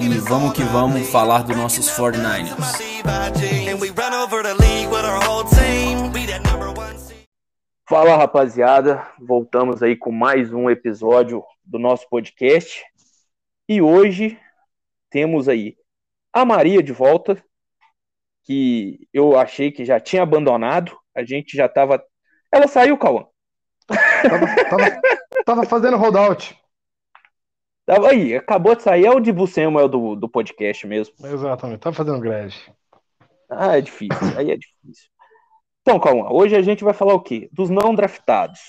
e vamos que vamos falar dos nossos 49ers. And we run over the league with our whole team. We that number one seed. Fala rapaziada, voltamos aí com mais um episódio do nosso podcast e hoje temos aí a Maria de volta, que eu achei que já tinha abandonado, a gente já tava. Ela saiu, Cauã. Tava, tava, tava fazendo holdout. Tava aí, acabou de sair, é o Dibu Samuel do, do podcast mesmo. Exatamente, tava fazendo greve. Ah, é difícil, aí é difícil. Então, Cauã, hoje a gente vai falar o quê? Dos não draftados.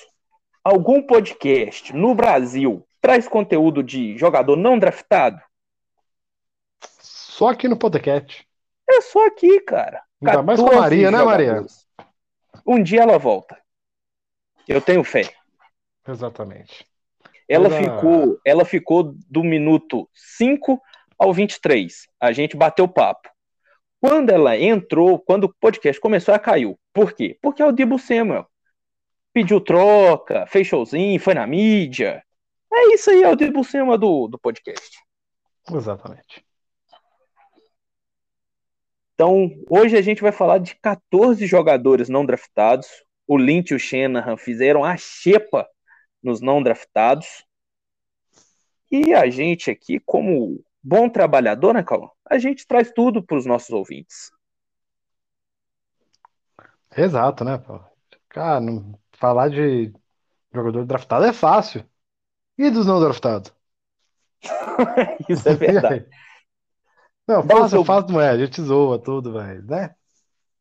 Algum podcast no Brasil traz conteúdo de jogador não draftado? Só aqui no podcast. É só aqui, cara. Ainda mais com a 14 Maria, né, Maria? Um dia ela volta. Eu tenho fé. Exatamente. Ela ficou, ela ficou do minuto 5 ao 23. A gente bateu papo. Quando ela entrou, quando o podcast começou, ela caiu. Por quê? Porque é o Dibu Samuel. Pediu troca, fez showzinho, foi na mídia. É isso aí, é o Dibu Samuel do, do podcast. Exatamente. Então, hoje a gente vai falar de 14 jogadores não draftados. O Lynch e o Shanahan fizeram a xepa nos não draftados. E a gente aqui, como bom trabalhador, né, Calma? A gente traz tudo para os nossos ouvintes. Exato, né, pô? Cara, não- falar de jogador draftado é fácil. E dos não draftados? Isso é verdade. Não, fácil, seu- fácil não é. A gente zoa tudo, velho, né?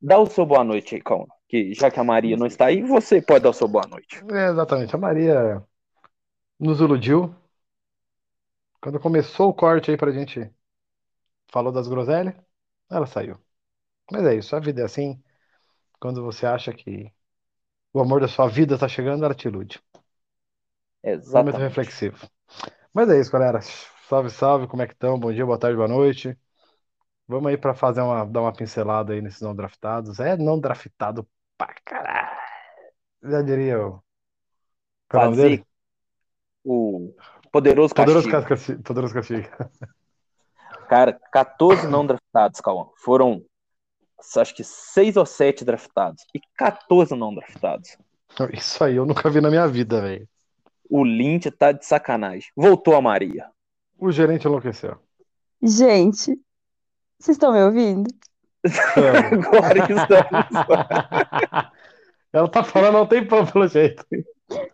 Dá o seu boa noite aí, Calma. Que já que a Maria não está aí, você pode dar o seu boa noite. É, exatamente. A Maria nos iludiu. Quando começou o corte aí pra gente, falou das groselhas, ela saiu. Mas é isso, a vida é assim. Quando você acha que o amor da sua vida tá chegando, ela te ilude. Momento Exatamente. reflexivo. Mas é isso, galera. Salve, salve, como é que estão? Bom dia, boa tarde, boa noite. Vamos aí pra fazer uma, dar uma pincelada aí nesses não draftados. É não draftado pra caralho. Já diria o. Qual é o nome Fazer dele? o poderoso Poderoso castigo. Castigo. Poderoso Castigo. Cara, 14 não draftados, Cauã. Foram, acho que 6 ou 7 draftados. E 14 não draftados. Isso aí eu nunca vi na minha vida, velho. O Lynch tá de sacanagem. Voltou a Maria. O gerente enlouqueceu. Gente, vocês estão me ouvindo? Agora estamos. Ela tá falando há um tempão, pelo jeito.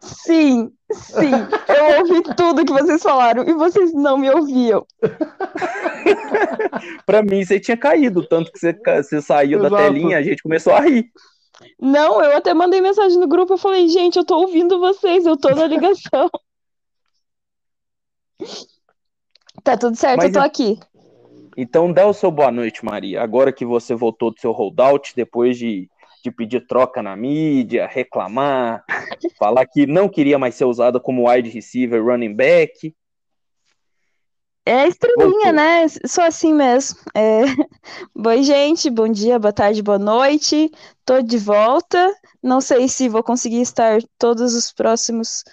Sim, sim. Eu ouvi tudo que vocês falaram e vocês não me ouviam. pra mim, você tinha caído. Tanto que você, você saiu da Exato. telinha, a gente começou a rir. Não, eu até mandei mensagem no grupo. Eu falei, gente, eu tô ouvindo vocês, eu tô na ligação. Tá tudo certo, Mas eu tô é- aqui. Então dá o seu boa noite, Maria. Agora que você voltou do seu holdout, depois de, de pedir troca na mídia, reclamar, falar que não queria mais ser usada como wide receiver, running back. É Voltou. estrelinha, né? Sou assim mesmo. É... Bom, gente, bom dia, boa tarde, boa noite. Tô de volta. Não sei se vou conseguir estar todos os próximos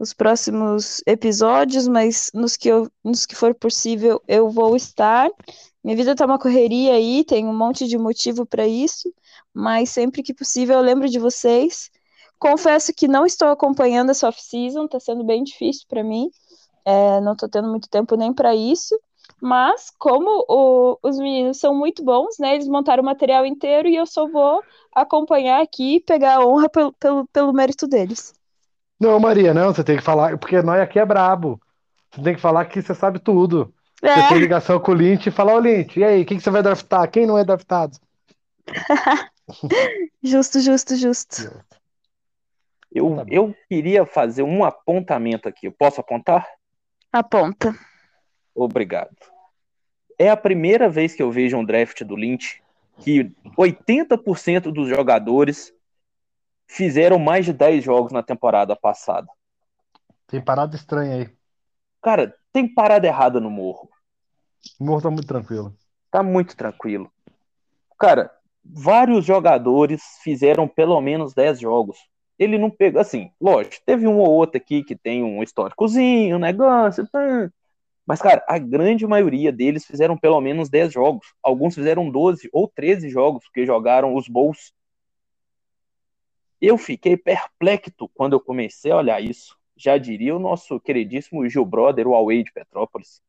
os próximos episódios, mas nos que eu, nos que for possível eu vou estar. Minha vida tá uma correria aí, tem um monte de motivo para isso, mas sempre que possível eu lembro de vocês. Confesso que não estou acompanhando essa off-season, tá sendo bem difícil para mim. É, não tô tendo muito tempo nem para isso, mas como o- os meninos são muito bons, né? Eles montaram o material inteiro e eu só vou acompanhar aqui e pegar a honra pelo, pelo, pelo mérito deles. Não, Maria, não, você tem que falar, porque nós aqui é brabo. Você tem que falar que você sabe tudo. Você tem É, ligação com o Lynch e falar, ô Lynch, e aí, quem que você vai draftar? Quem não é draftado? justo, justo, justo. Eu, Tá eu queria fazer um apontamento aqui. Eu posso apontar? Aponta. Obrigado. é a primeira vez que eu vejo um draft do Lynch que 80% dos jogadores fizeram mais de 10 jogos na temporada passada. Tem parada estranha aí. Cara, tem parada errada no morro. O morro tá muito tranquilo. Tá muito tranquilo. Cara, vários jogadores fizeram pelo menos 10 jogos. Ele não pegou, assim, lógico, teve um ou outro aqui que tem um históricozinho, um negócio, tá. mas, cara, a grande maioria deles fizeram pelo menos 10 jogos. Alguns fizeram 12 ou 13 jogos, porque jogaram os Bulls. Eu fiquei perplexo quando eu comecei a olhar isso. Já diria o nosso queridíssimo Gil Brother, o Away de Petrópolis.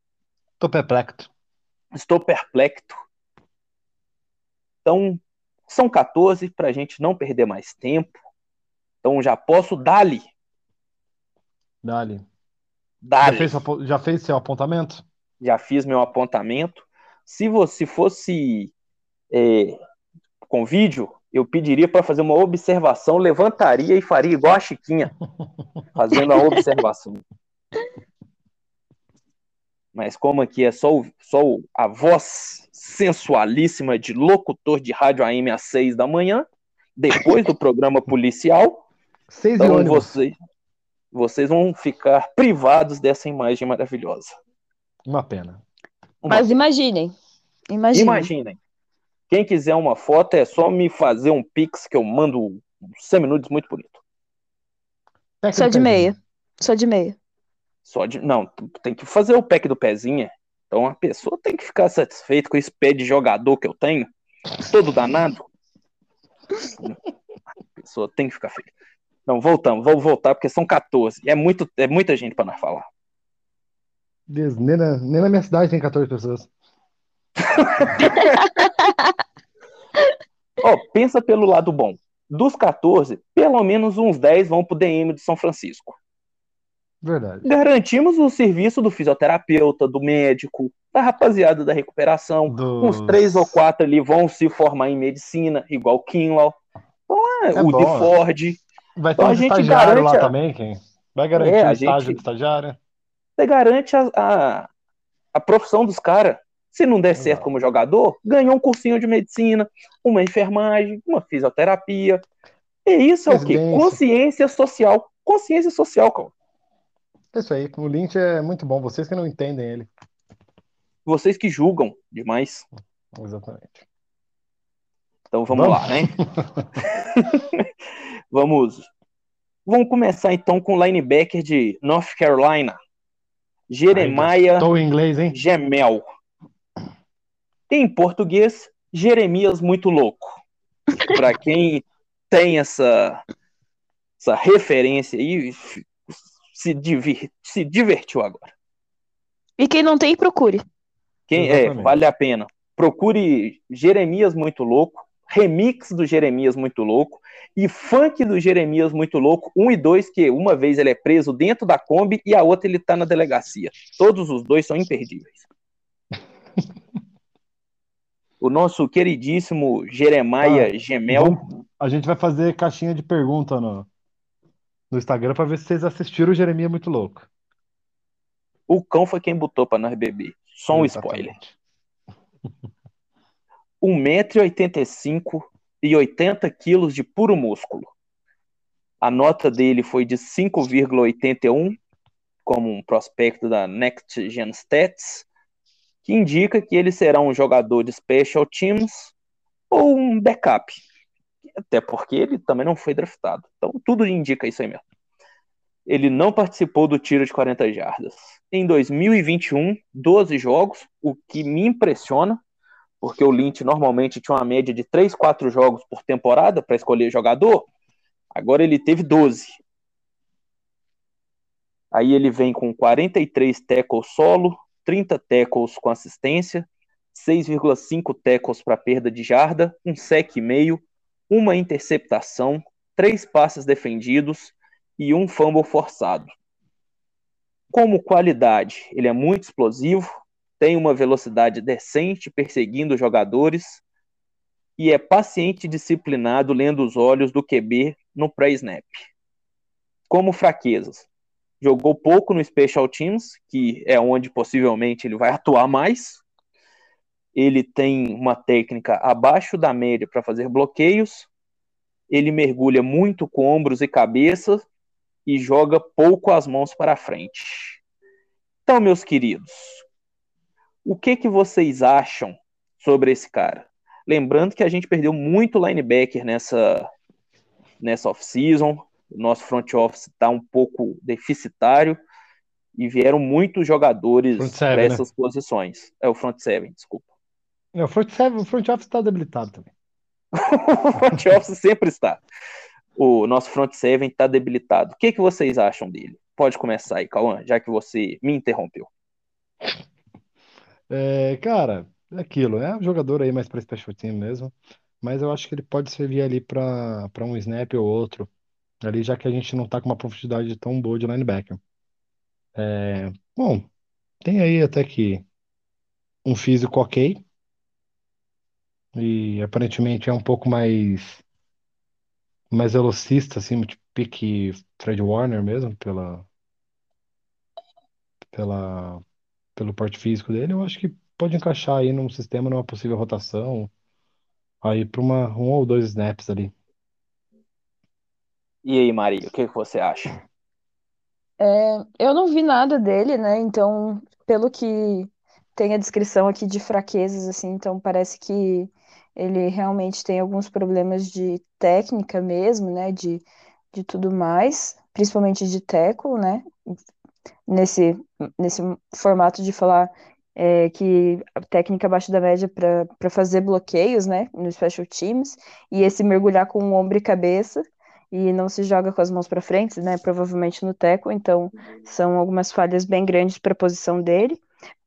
Tô perplexo. Estou perplexo. Então, são 14 para a gente não perder mais tempo. Então, já posso dar-lhe. Dali. Já Dar-lhe. fez, já fez seu apontamento? Já fiz meu apontamento. Se você fosse é, com vídeo, eu pediria para fazer uma observação, levantaria e faria igual a Chiquinha, fazendo a observação. Mas como aqui é só, o- só o- a voz sensualíssima de locutor de rádio AM às seis da manhã, depois do programa policial, Seis então vocês, vocês vão ficar privados dessa imagem maravilhosa. Uma pena. Uma Mas imaginem. Imaginem. Imaginem. Quem quiser uma foto é só me fazer um pix que eu mando um seminudes muito bonito. Pack Só de pezinho. meia. Só de meia. Só de não, tem que fazer o pack do pezinho. Então a pessoa tem que ficar satisfeita com esse pé de jogador que eu tenho, todo danado. A pessoa tem que ficar feliz. Não, voltamos, vou voltar porque são 14. É muito, é muita gente para nós falar. Deus, nem, na, nem na minha cidade tem 14 pessoas. Ó, pensa pelo lado bom. Dos 14, pelo menos uns 10 vão pro DM de São Francisco. Verdade. Garantimos o serviço do fisioterapeuta, do médico, da rapaziada da recuperação. Dos- Uns três ou quatro ali vão se formar em medicina, igual o Kinlaw. Então, é, É o bom, de né? Ford. Vai ter Então a um gente estagiário lá garante a- também, quem? Vai garantir É, o a estágio gente- do estagiário? Você garante a, a, a profissão dos caras. Se não der certo como jogador, ganhou um cursinho de medicina, uma enfermagem, uma fisioterapia. E isso é o quê? Consciência social. Consciência social, cara. É isso aí. O Lynch é muito bom. Vocês que não entendem ele. Vocês que julgam demais. Exatamente. Então vamos, Vamos? lá, né? vamos. Vamos começar então com o linebacker de North Carolina, Jeremiah Estou em inglês, hein? Gemel. Em português, Jeremias muito louco. Para quem tem essa essa referência aí, se, divir, se divertiu agora. E quem não tem, procure. Quem é, Exatamente. vale a pena. Procure Jeremias muito louco, remix do Jeremias muito louco e funk do Jeremias muito louco, um e dois que uma vez ele é preso dentro da Kombi e a outra ele tá na delegacia. Todos os dois são imperdíveis. O nosso queridíssimo Jeremiah Ah, Gemel, Vamos- a gente vai fazer caixinha de pergunta no, no Instagram pra ver se vocês assistiram o Jeremias Muito Louco. o cão foi quem botou pra nós beber. Só um spoiler. Exatamente. 1,85m e 80 quilos de puro músculo. A nota dele foi de 5,81, como um prospecto da Next Gen Stats, que indica que ele será um jogador de special teams ou um backup. Até porque ele também não foi draftado. Então tudo indica isso aí mesmo. Ele não participou do tiro de 40 jardas. Em 2021, 12 jogos, o que me impressiona, porque o Lynch normalmente tinha uma média de 3, 4 jogos por temporada para escolher jogador, agora ele teve 12. Aí ele vem com 43 tackles solo, 30 tackles com assistência, 6,5 tackles para perda de jarda, um sec e meio, uma interceptação, três passes defendidos e um fumble forçado. Como qualidade, ele é muito explosivo, tem uma velocidade decente perseguindo jogadores e é paciente e disciplinado lendo os olhos do QB no pré-snap. Como fraquezas, jogou pouco no Special Teams, que é onde possivelmente ele vai atuar mais. ele tem uma técnica abaixo da média para fazer bloqueios, ele mergulha muito com ombros e cabeça e joga pouco as mãos para frente. Então, meus queridos, o que que vocês acham sobre esse cara? Lembrando que a gente perdeu muito linebacker nessa nessa off-season, nosso front office está um pouco deficitário e vieram muitos jogadores para né? essas posições. É o front seven, desculpa. É, o front, seven, o front office está debilitado também. o front office sempre está. O nosso front seven está debilitado. O que, que vocês acham dele? Pode começar aí, Cauã, já que você me interrompeu. É, cara, é aquilo, é um jogador aí mais para special team mesmo, mas eu acho que ele pode servir ali para um snap ou outro, ali já que a gente não tá com uma profundidade tão boa de linebacker. É, bom, tem aí até que um físico ok, e aparentemente é um pouco mais mais velocista, assim, tipo pique Fred Warner mesmo, pela, pela, pelo porte físico dele, eu acho que pode encaixar aí num sistema, numa possível rotação, aí para um ou dois snaps ali. E aí, Maria, o que, você acha? É, eu não vi nada dele, né? Então, pelo que tem a descrição aqui de fraquezas, assim, então parece que ele realmente tem alguns problemas de técnica mesmo, né? De, de tudo mais, principalmente de tackle, né? Nesse, nesse formato de falar é, que a técnica abaixo da média para fazer bloqueios, né? No special teams, e esse mergulhar com ombro e cabeça e não se joga com as mãos para frente, né? Provavelmente no teco, então são algumas falhas bem grandes para a posição dele.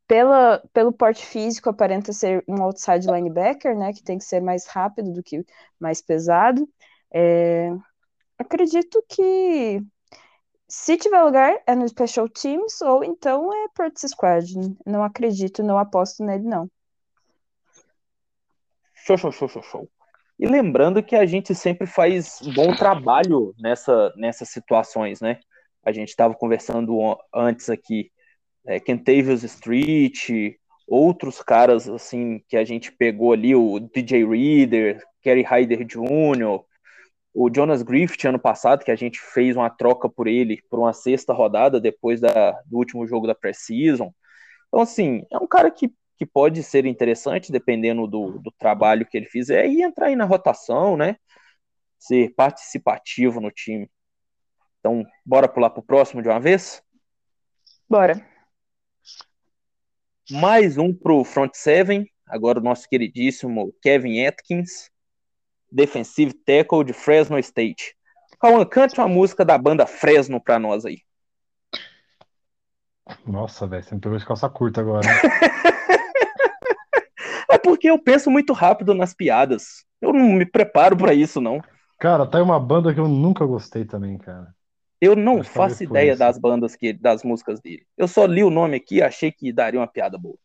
Pela, pelo porte físico, aparenta ser um outside linebacker, né? Que tem que ser mais rápido do que mais pesado. É, acredito que se tiver lugar é no Special Teams ou então é Practice Squad. Não acredito, não aposto nele, não. Show, show, show, show, show. E lembrando que a gente sempre faz bom trabalho nessa, nessas situações, né? A gente estava conversando antes aqui, é, Kentavious Street, outros caras assim que a gente pegou ali, o DJ Reader, Kerry Hyder Jr., o Jonas Griffith ano passado, que a gente fez uma troca por ele por uma sexta rodada depois da, do último jogo da Precision. Então, assim, é um cara que que pode ser interessante, dependendo do, do trabalho que ele fizer, e entrar aí na rotação, né? Ser participativo no time. Então, bora pular pro próximo de uma vez? Bora. Mais um pro front seven, agora o nosso queridíssimo Kevin Atkins, defensive tackle de Fresno State. Cauã, cante uma música da banda Fresno pra nós aí. Nossa, velho, você me pegou de calça curta agora. Porque eu penso muito rápido nas piadas. Eu não me preparo para isso, não. Cara, tá aí uma banda que eu nunca gostei também, cara. Eu não faço ideia das bandas que das músicas dele. Eu só li o nome aqui e achei que daria uma piada boa.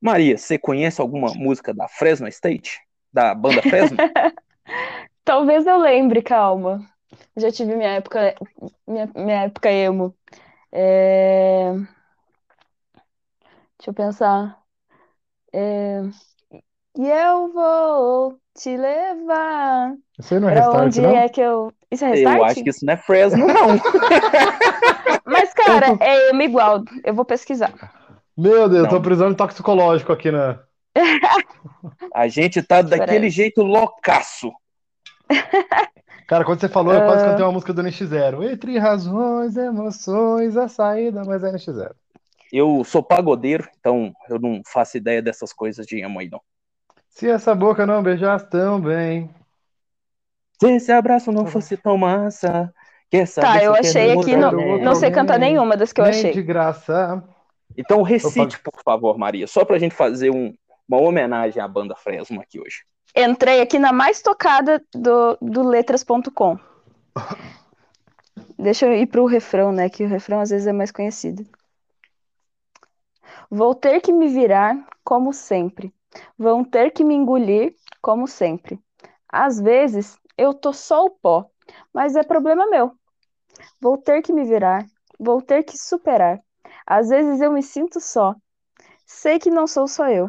Maria, você conhece alguma música da Fresno State? Da banda Fresno? Talvez eu lembre, calma. Já tive minha época, minha, minha época emo. É... Deixa eu pensar. É... E eu vou te levar. Isso aí não é pra restart, onde não? é que eu. Isso é restart? Eu acho que isso não é Fresno, não. Mas, cara, é emo igual. Eu vou pesquisar. Meu Deus, eu tô Não. precisando de toxicológico aqui na. A gente tá daquele Peraí. jeito loucaço. Cara, quando você falou, eu Ah. quase cantei uma música do NX0. Entre razões, emoções, a saída, mas é NX0. Eu sou pagodeiro, então eu não faço ideia dessas coisas de emo aí, não. Se essa boca não beijasse tão bem. Se esse abraço não fosse tão massa, quer saber Tá, eu achei aqui, não, não sei cantar nenhuma das que eu nem achei. de graça. Então recite, por favor, Maria, só pra gente fazer um- uma homenagem à banda Fresno aqui hoje. Entrei aqui na mais tocada do, do letras.com. Deixa eu ir pro refrão, né? Que o refrão às vezes é mais conhecido. Vou ter que me virar como sempre. Vão ter que me engolir como sempre. Às vezes eu tô só o pó, mas é problema meu. Vou ter que me virar, vou ter que superar. Às vezes eu me sinto só. Sei que não sou só eu.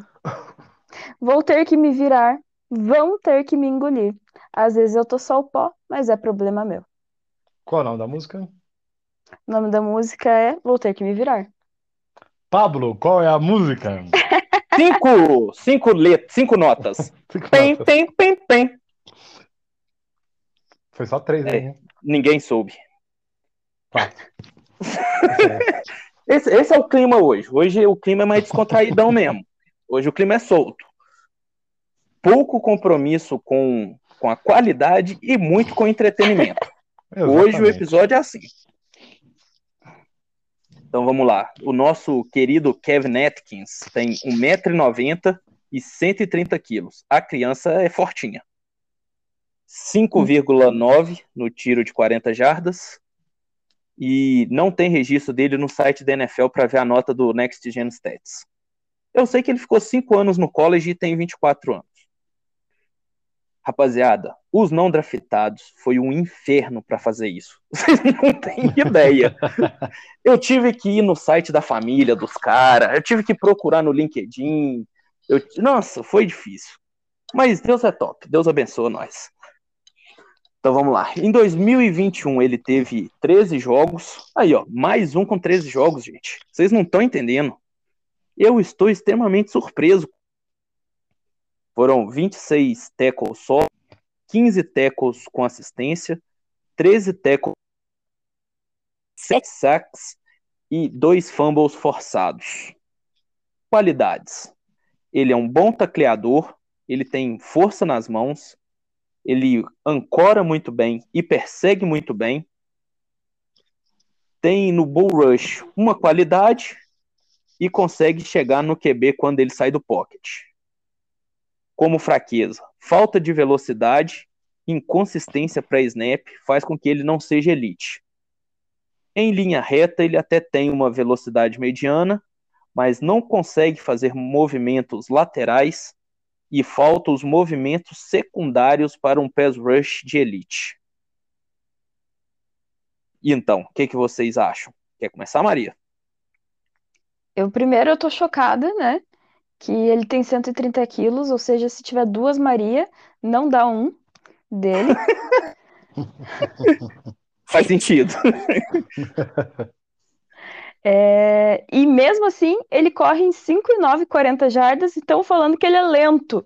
Vou ter que me virar, vão ter que me engolir. Às vezes eu tô só o pó, mas é problema meu. Qual é o nome da música? O nome da música é Vou ter que me virar. Pablo, qual é a música? Cinco, cinco letras, cinco notas. Cinco Pem, notas. pem, pem, pem. Foi só três É. Ninguém soube. Quatro. Esse, esse é o clima hoje. Hoje o clima é mais descontraídão mesmo. Hoje o clima é solto. Pouco compromisso com, com a qualidade e muito com o entretenimento. Hoje o Exatamente. episódio é assim. Então vamos lá. O nosso querido Kevin Atkins tem 1,90m e 130 quilos. A criança é fortinha. 5,9 no tiro de 40 jardas. E não tem registro dele no site da NFL para ver a nota do Next Gen Stats. Eu sei que ele ficou 5 anos no college e tem 24 anos. Rapaziada, os não draftados foi um inferno para fazer isso. Vocês não têm ideia. Eu tive que ir no site da família dos caras, eu tive que procurar no LinkedIn. Eu- Nossa, foi difícil. Mas Deus é top, Deus abençoa nós. Então vamos lá. Em 2021 ele teve 13 jogos. Aí, ó, mais um com 13 jogos, gente. Vocês não estão entendendo. Eu estou extremamente surpreso. Foram 26 tackles só, 15 tackles com assistência, 13 tackles, 7 sacks e 2 fumbles forçados. Qualidades. Ele é um bom tacleador, ele tem força nas mãos, ele ancora muito bem e persegue muito bem. Tem no bull rush uma qualidade e consegue chegar no QB quando ele sai do pocket. Como fraqueza, falta de velocidade, inconsistência para snap faz com que ele não seja elite. Em linha reta, ele até tem uma velocidade mediana, mas não consegue fazer movimentos laterais e falta os movimentos secundários para um pass rush de elite. Então, o que, que vocês acham? Quer começar, Maria? Eu primeiro eu tô chocada, né? Que ele tem 130 quilos, ou seja, se tiver duas Maria, não dá um dele. Faz sentido. É, e mesmo assim, ele corre em 5,9, 40 jardas e estão falando que ele é lento.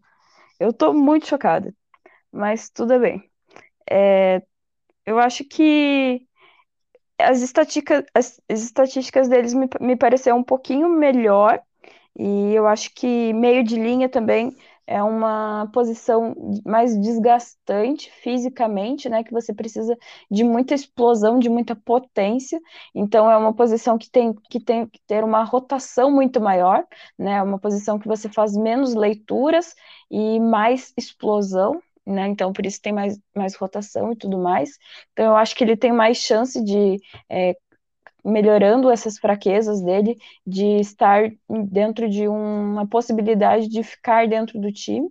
Eu tô muito chocada, mas tudo bem. É, eu acho que as estatísticas, as, as estatísticas deles me, me pareceram um pouquinho melhor, e eu acho que meio de linha também é uma posição mais desgastante fisicamente, né? Que você precisa de muita explosão, de muita potência. Então é uma posição que tem que, tem que ter uma rotação muito maior, né? É uma posição que você faz menos leituras e mais explosão. Né? Então, por isso tem mais, mais rotação e tudo mais. Então, eu acho que ele tem mais chance de é, melhorando essas fraquezas dele, de estar dentro de uma possibilidade de ficar dentro do time.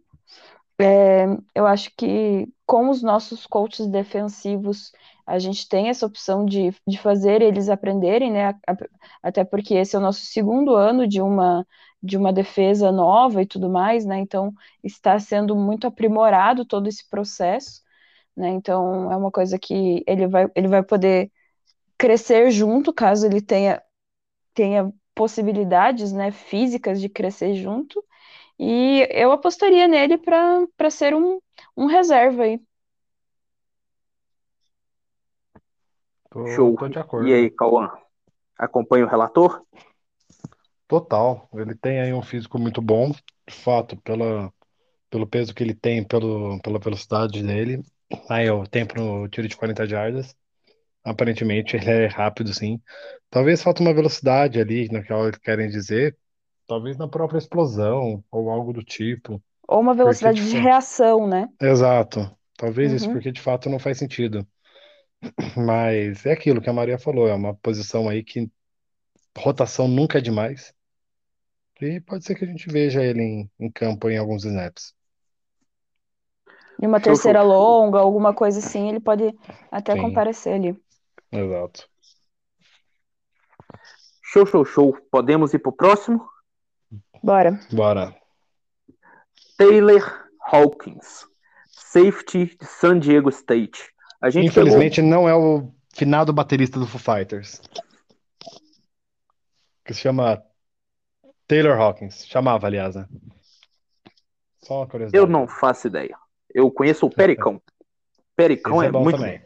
É, eu acho que com os nossos coaches defensivos, a gente tem essa opção de, de fazer eles aprenderem, né? Até porque esse é o nosso segundo ano de uma, de uma defesa nova e tudo mais, né? Então está sendo muito aprimorado todo esse processo, né? Então é uma coisa que ele vai, ele vai poder crescer junto, caso ele tenha, tenha possibilidades né, físicas de crescer junto. E eu apostaria nele para ser um, um reserva aí. Tô, Show. tô de acordo. E aí, Cauã? Acompanha o relator? Total. Ele tem aí um físico muito bom, de fato, pela, pelo peso que ele tem, pelo, pela velocidade dele. Aí, o tempo no tiro de 40 jardas. Aparentemente ele é rápido, sim. Talvez falta uma velocidade ali, no que eles querem dizer. Talvez na própria explosão, ou algo do tipo. Ou uma velocidade Porque, de tipo, reação, né? Exato. Talvez isso, Uhum. porque de fato não faz sentido. Mas é aquilo que a Maria falou, é uma posição aí que rotação nunca é demais. E pode ser que a gente veja ele em, em campo em alguns snaps. E uma terceira longa, alguma coisa assim, ele pode até Sim. comparecer ali. Exato. Show, show, show. Podemos ir pro próximo? Bora. Bora. Taylor Hawkins, safety de San Diego State. A gente Infelizmente não é o finado baterista do Foo Fighters. Que se chama Taylor Hawkins. Chamava, aliás, né? Só uma curiosidade. Eu não faço ideia. Eu conheço o Pericão. Pericão é, é bom muito também.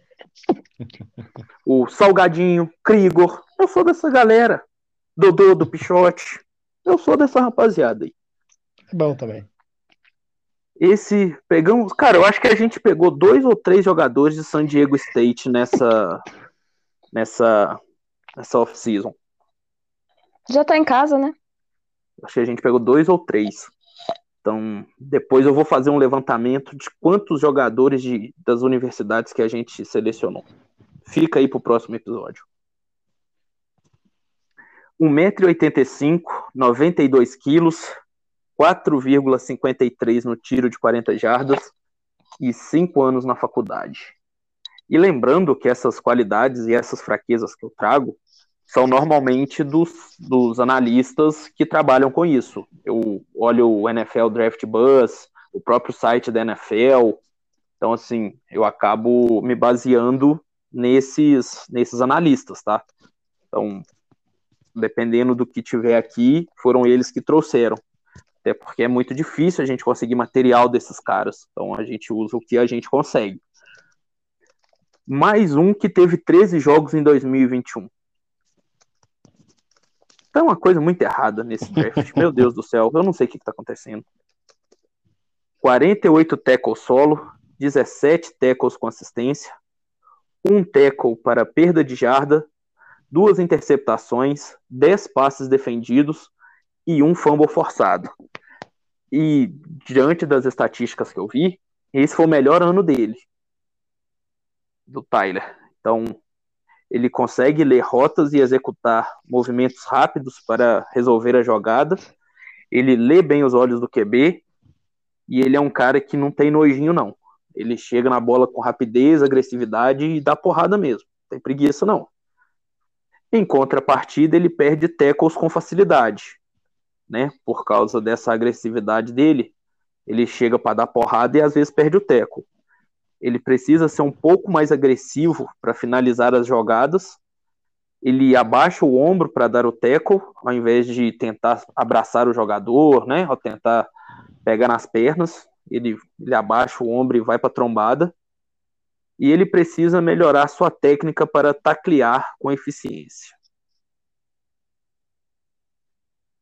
O Salgadinho, Krigor. Eu sou dessa galera. Dodô do Pichote. Eu sou dessa rapaziada aí. É bom também. Esse pegamos, cara, eu acho que a gente pegou dois ou três jogadores de San Diego State nessa nessa nessa off-season. Já tá em casa, né? Acho que a gente pegou dois ou três. Então, depois eu vou fazer um levantamento de quantos jogadores de, das universidades que a gente selecionou. Fica aí pro próximo episódio. 1,85m, 92 quilos, 4,53 no tiro de 40 jardas e 5 anos na faculdade. E lembrando que essas qualidades e essas fraquezas que eu trago são normalmente dos, dos analistas que trabalham com isso. Eu olho o NFL Draft Buzz, o próprio site da NFL. Então, assim, eu acabo me baseando nesses, nesses analistas, tá? Então, dependendo do que tiver aqui, foram eles que trouxeram. Até porque é muito difícil a gente conseguir material desses caras. Então, a gente usa o que a gente consegue. Mais um que teve 13 jogos em 2021. Tá uma coisa muito errada nesse draft. Meu Deus do céu, eu não sei o que, que tá acontecendo. 48 tackles solo, 17 tackles com assistência, um tackle para perda de jarda, duas interceptações, 10 passes defendidos e um fumble forçado. E diante das estatísticas que eu vi, esse foi o melhor ano dele, do Tyler. Então, ele consegue ler rotas e executar movimentos rápidos para resolver a jogada. Ele lê bem os olhos do QB e ele é um cara que não tem nojinho não. Ele chega na bola com rapidez, agressividade e dá porrada mesmo. Não tem preguiça não. Em contrapartida, ele perde tackles com facilidade, né? Por causa dessa agressividade dele, ele chega para dar porrada e às vezes perde o tackle ele precisa ser um pouco mais agressivo para finalizar as jogadas. Ele abaixa o ombro para dar o tackle, ao invés de tentar abraçar o jogador, né? Ou tentar pegar nas pernas. Ele, ele abaixa o ombro e vai para a trombada. E ele precisa melhorar sua técnica para taclear com eficiência.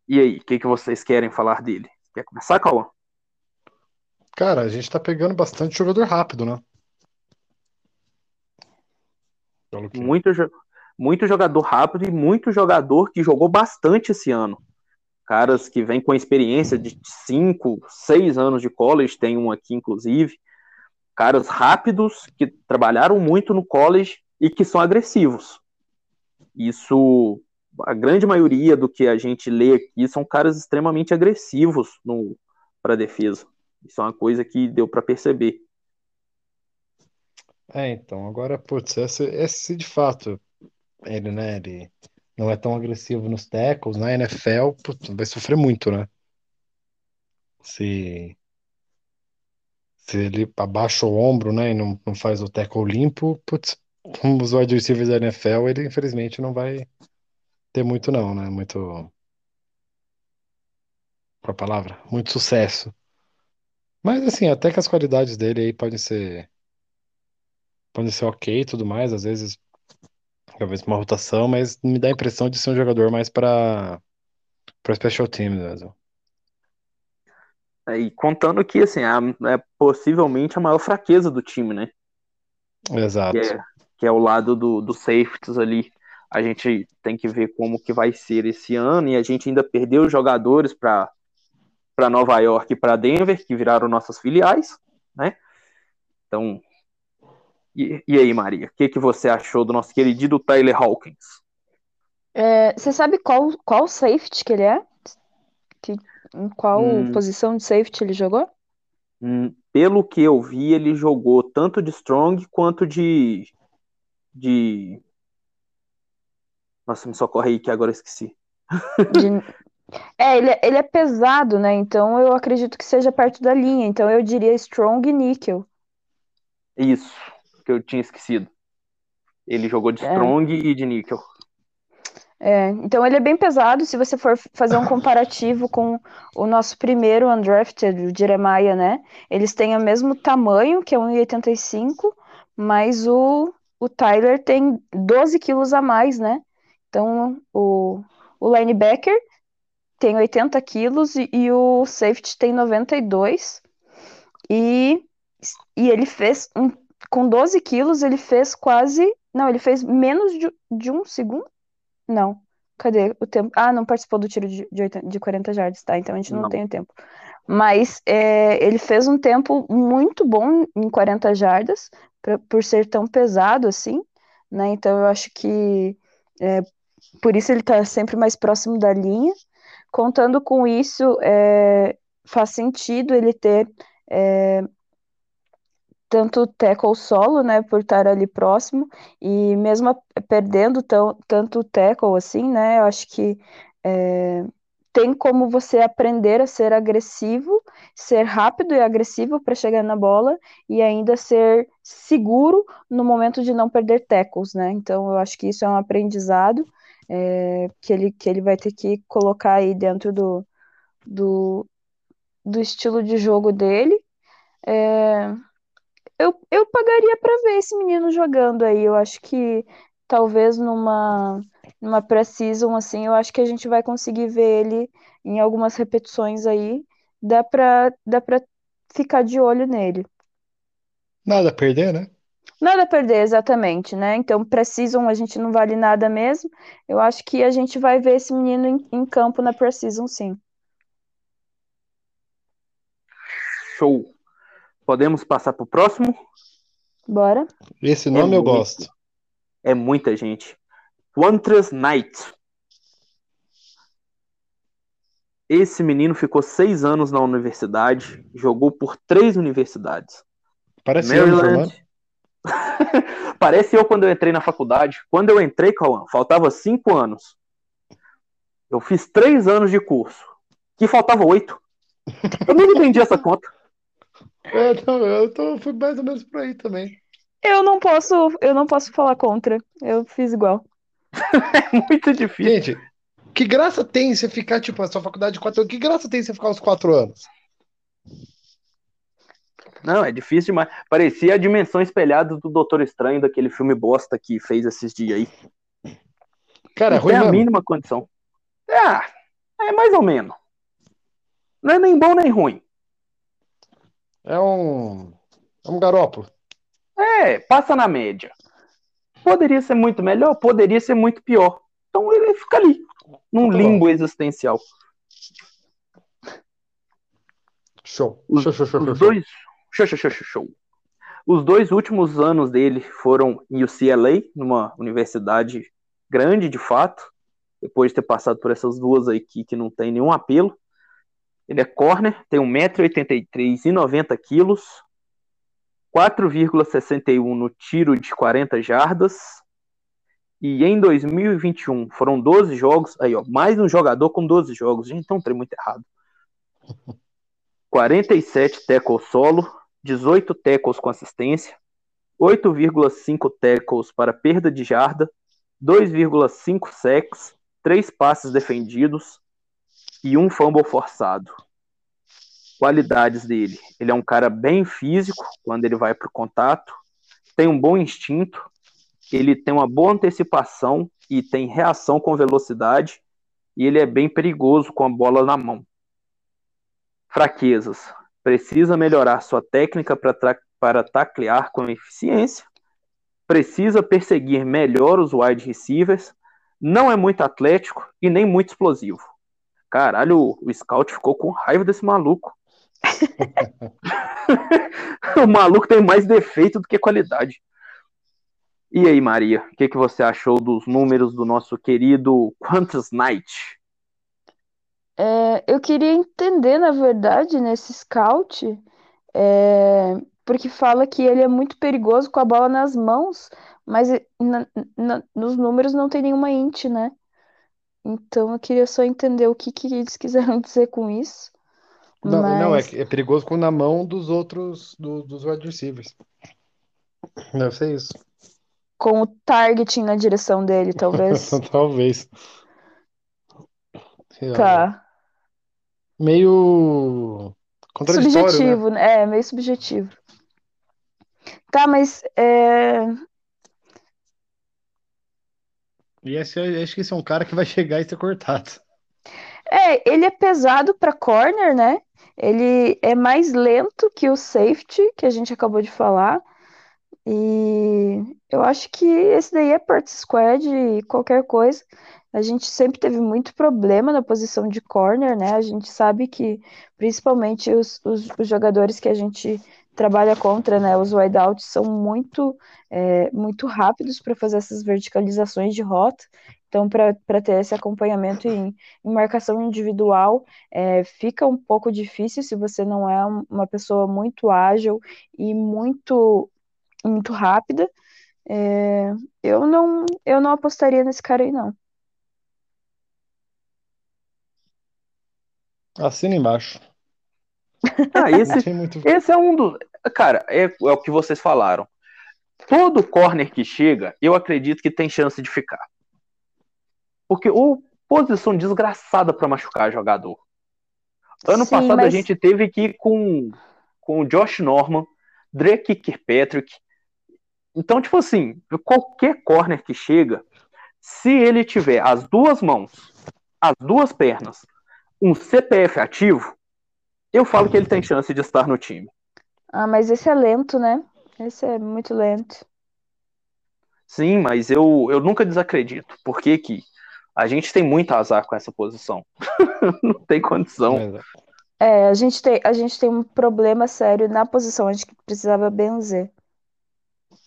E aí, o que, que vocês querem falar dele? Quer começar, Cauã? Cara, a gente tá pegando bastante jogador rápido, né? Pelo que- muito, muito jogador rápido e muito jogador que jogou bastante esse ano. Caras que vêm com experiência de 5, 6 anos de college, tem um aqui inclusive. Caras rápidos que trabalharam muito no college e que são agressivos. Isso, a grande maioria do que a gente lê aqui são caras extremamente agressivos para a defesa. Isso é uma coisa que deu para perceber. É, então, agora, putz, esse, esse de fato, ele, né, ele não é tão agressivo nos tackles, na NFL, putz, vai sofrer muito, né? Se, se ele abaixa o ombro, né, e não, não faz o tackle limpo, putz, como os wide receivers da NFL, ele infelizmente não vai ter muito não, né, muito, qual a palavra? Muito sucesso. Mas, assim, até que as qualidades dele aí podem ser podem ser ok e tudo mais, às vezes talvez uma rotação, mas me dá a impressão de ser um jogador mais para para special teams mesmo. É, E contando que, assim, a- é possivelmente a maior fraqueza do time, né? Exato. que é, que é o lado do, do safeties ali. A gente tem que ver como que vai ser esse ano e a gente ainda perdeu jogadores para para Nova York e para Denver, que viraram nossas filiais, né? Então, e, e aí, Maria, o que, que você achou do nosso querido Tyler Hawkins? É, você sabe qual, qual safety que ele é? Que, em qual Hum. posição de safety ele jogou? Hum, pelo que eu vi, ele jogou tanto de strong quanto de de Nossa, me socorre aí que agora eu esqueci. De- É, ele, é- ele é pesado, né? Então eu acredito que seja perto da linha. Então eu diria strong e níquel. Isso, que eu tinha esquecido. Ele jogou de É. Strong e de Níquel. É, então ele é bem pesado. Se você for fazer um comparativo com o nosso primeiro undrafted, o Jeremiah, né? Eles têm o mesmo tamanho, que é 1,85, mas o, o Tyler tem 12 quilos a mais, né? Então o, o linebacker tem 80 quilos e, e o safety tem 92. E, e ele fez, um, com 12 quilos, ele fez quase. Não, ele fez menos de, de um segundo. Não. Cadê o tempo? Ah, não participou do tiro de, de, 80 de 40 jardas, tá? Então a gente não, Não. tem o tempo. Mas é, ele fez um tempo muito bom em 40 jardas, pra- por ser tão pesado assim, né? Então eu acho que é, por isso ele tá sempre mais próximo da linha. Contando com isso, é, faz sentido ele ter é, tanto tackle solo, né, por estar ali próximo, e mesmo perdendo tão, tanto tackle assim, né, eu acho que é, tem como você aprender a ser agressivo, ser rápido e agressivo para chegar na bola e ainda ser seguro no momento de não perder tackles, né, então eu acho que isso é um aprendizado é, que, ele, que ele vai ter que colocar aí dentro do, do, do estilo de jogo dele, é, eu, eu pagaria para ver esse menino jogando aí. Eu acho que talvez numa numa pré-season assim, eu acho que a gente vai conseguir ver ele em algumas repetições aí. Dá para dá para ficar de olho nele. Nada a perder, né? Nada a perder, exatamente, né? Então, pré-season a gente não vale nada mesmo. Eu acho que a gente vai ver esse menino em, em campo na pré-season, sim. Show. Podemos passar pro próximo? Bora? Esse nome eu muito. gosto. É muita gente. Quantress Knight. Esse menino ficou seis anos na universidade, jogou por três universidades. Parece eu. Maryland. Parece eu quando eu entrei na faculdade. Quando eu entrei, Cauã, faltava cinco anos. Eu fiz três anos de curso. Que faltava oito. Eu não entendi essa conta. É, não, eu tô, fui mais ou menos por aí também. Eu não posso, eu não posso falar contra. Eu fiz igual. É muito difícil. Gente, que graça tem você ficar, tipo, a sua faculdade de quatro anos? Que graça tem você ficar uns quatro anos? Não, é difícil demais. Parecia a dimensão espelhada do Doutor Estranho, daquele filme bosta que fez esses dias aí. Cara, é não ruim tem a mesmo. mínima condição. É, é mais ou menos. Não é nem bom nem ruim. É um. É um garópolo. É, passa na média. Poderia ser muito melhor, poderia ser muito pior. Então ele fica ali, num Tá limbo existencial. Show. Os, Show, show, show, os show. dois. Show, show, show, show, show. Os dois últimos anos dele foram em UCLA, numa universidade grande de fato, depois de ter passado por essas duas aqui que não tem nenhum apelo. Ele é corner, tem 1,83m e 90 quilos, 4,61 no tiro de 40 jardas. E em 2021 foram 12 jogos. Aí, ó, mais um jogador com 12 jogos. Gente, tem um trem muito errado. 47 tackles solo, 18 tackles com assistência, 8,5 tackles para perda de jarda, 2,5 sacks, 3 passes defendidos e um fumble forçado. Qualidades dele: ele é um cara bem físico quando ele vai para o contato, tem um bom instinto, ele tem uma boa antecipação e tem reação com velocidade, e ele é bem perigoso com a bola na mão. Fraquezas: precisa melhorar sua técnica para, taclear com eficiência, precisa perseguir melhor os wide receivers, não é muito atlético e nem muito explosivo. Caralho, o, scout ficou com raiva desse maluco. o maluco tem mais defeito do que qualidade. E aí, Maria, o que, que você achou dos números do nosso querido Quantus Knight? É, eu queria entender, na verdade, nesse scout, é, porque fala que ele é muito perigoso com a bola nas mãos, mas na- na- nos números não tem nenhuma int, né? Então eu queria só entender o que, que eles quiseram dizer com isso. Não, não, é, Mas é perigoso com na mão dos outros, do- dos wide receivers. Deve ser isso. com o targeting na direção dele, talvez. Talvez. Tá. Meio contraditório, né? Subjetivo, né? É, meio subjetivo. Tá, mas é, E esse, acho que esse é um cara que vai chegar e ser cortado. É, ele é pesado para corner, né? Ele é mais lento que o safety, que a gente acabou de falar. E eu acho que esse daí é part squad e qualquer coisa. A gente sempre teve muito problema na posição de corner, né? A gente sabe que, principalmente os, os, os jogadores que a gente trabalha contra, né? Os wideouts são muito, é, muito rápidos para fazer essas verticalizações de rota. Então, para ter esse acompanhamento em, em marcação individual, é, fica um pouco difícil se você não é um- uma pessoa muito ágil e muito, muito rápida. É, eu não, eu não apostaria nesse cara aí, não. Assina embaixo. Ah, esse, muito. esse é um dos. Cara, é, é o que vocês falaram. Todo corner que chega, eu acredito que tem chance de ficar. Porque o posição desgraçada para machucar jogador. Ano Sim, passado a mas- gente teve que ir com, com o Josh Norman, Drake Kirkpatrick. Então, tipo assim, qualquer corner que chega, se ele tiver as duas mãos, as duas pernas, um CPF ativo, eu falo que ele tem chance de estar no time. Ah, mas esse é lento, né? Esse é muito lento. Sim, mas eu, eu nunca desacredito. Porque que a gente tem muito azar com essa posição. Não tem condição. Mas, É, a gente tem, a gente tem um problema sério na posição, a gente precisava benzer.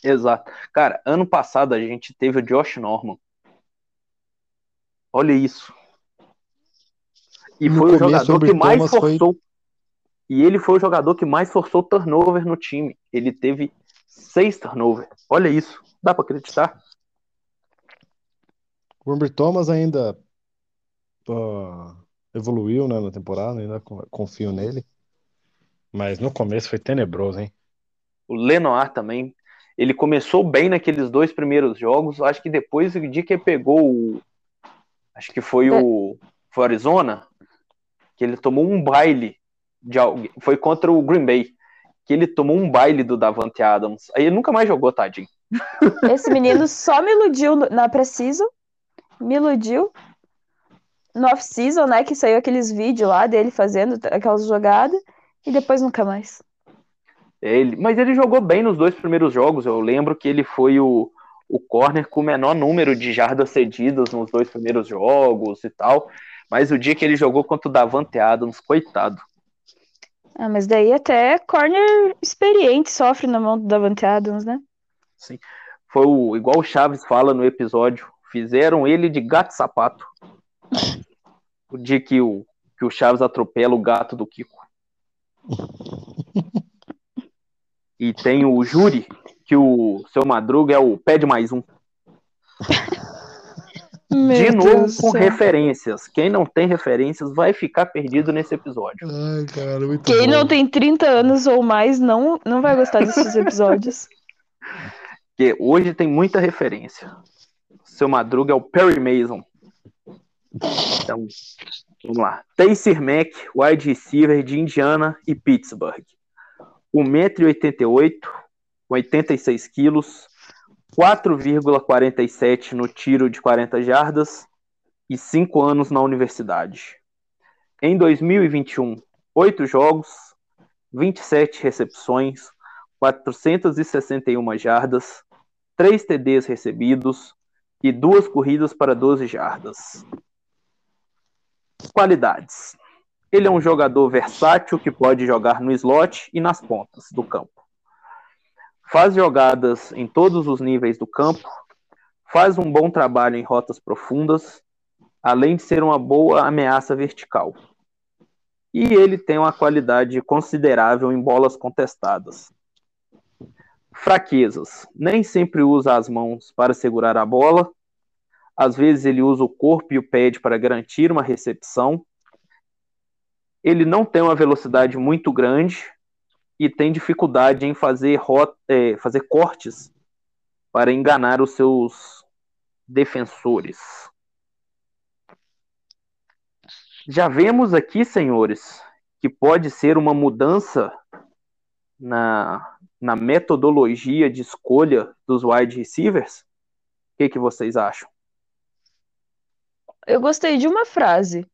Exato. Cara, ano passado a gente teve o Josh Norman. Olha isso. E No foi o jogador o que mais Thomas foi- forçou. E ele foi o jogador que mais forçou turnover no time. Ele teve seis turnover. Olha isso. Dá pra acreditar? O Robert Thomas ainda ah, evoluiu, né, na temporada, ainda co- confio nele. Mas no começo foi tenebroso, hein? O Lenoir também. Ele começou bem naqueles dois primeiros jogos. Acho que depois, o dia que ele pegou o. Acho que foi o. Foi o Arizona. Que ele tomou um baile. De alguém. Foi contra o Green Bay. Que ele tomou um baile do Davante Adams. Aí ele nunca mais jogou, tadinho. Esse menino só me iludiu na pré-season, me iludiu no off-season, né? Que saiu aqueles vídeos lá dele fazendo aquelas jogadas, e depois nunca mais. Ele, mas ele jogou bem nos dois primeiros jogos. Eu lembro que ele foi o, o corner com o menor número de jardas cedidas nos dois primeiros jogos e tal. Mas o dia que ele jogou contra o Davante Adams, coitado. Ah, mas daí até corner experiente sofre na mão do Davante Adams, né? Foi o, igual o Chaves fala no episódio, fizeram ele de gato sapato. O dia que o, que o Chaves atropela o gato do Kiko. E tem o júri, que o seu Madruga é o pé de mais um. De Meu novo Deus com céu. referências. Quem não tem referências vai ficar perdido nesse episódio. Ai, cara, muito Quem bom. não tem 30 anos ou mais não, não vai gostar desses episódios. Porque hoje tem muita referência. Seu Madruga é o Perry Mason. Então, vamos lá. Tayser Mack, wide receiver de Indiana e Pittsburgh. 1,88m, 86 quilos, 4,47 no tiro de 40 jardas e 5 anos na universidade. Em 2021, 8 jogos, 27 recepções, 461 jardas, 3 TDs recebidos e 2 corridas para 12 jardas. Qualidades. Ele é um jogador versátil que pode jogar no slot e nas pontas do campo. Faz jogadas em todos os níveis do campo, faz um bom trabalho em rotas profundas, além de ser uma boa ameaça vertical. E ele tem uma qualidade considerável em bolas contestadas. Fraquezas. Nem sempre usa as mãos para segurar a bola. Às vezes ele usa o corpo e o pad para garantir uma recepção. Ele não tem uma velocidade muito grande e tem dificuldade em fazer, rota, é, fazer cortes para enganar os seus defensores. Já vemos aqui, senhores, que pode ser uma mudança na, na metodologia de escolha dos wide receivers? O que, que vocês acham? Eu gostei de uma frase.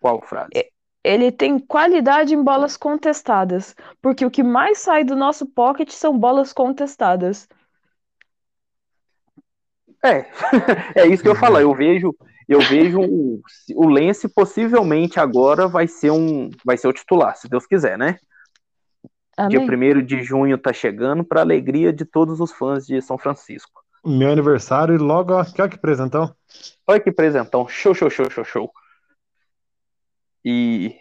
Qual frase? Ele tem qualidade em bolas contestadas, porque o que mais sai do nosso pocket são bolas contestadas. É, é isso que eu falo. Eu vejo, eu vejo o, o Lance possivelmente agora vai ser um, vai ser o titular, se Deus quiser, né? Dia Amém. 1 de junho tá chegando para alegria de todos os fãs de São Francisco. Meu aniversário e logo, ó, que, ó, que presentão. Olha que presentão, show, show, show, show, show. E,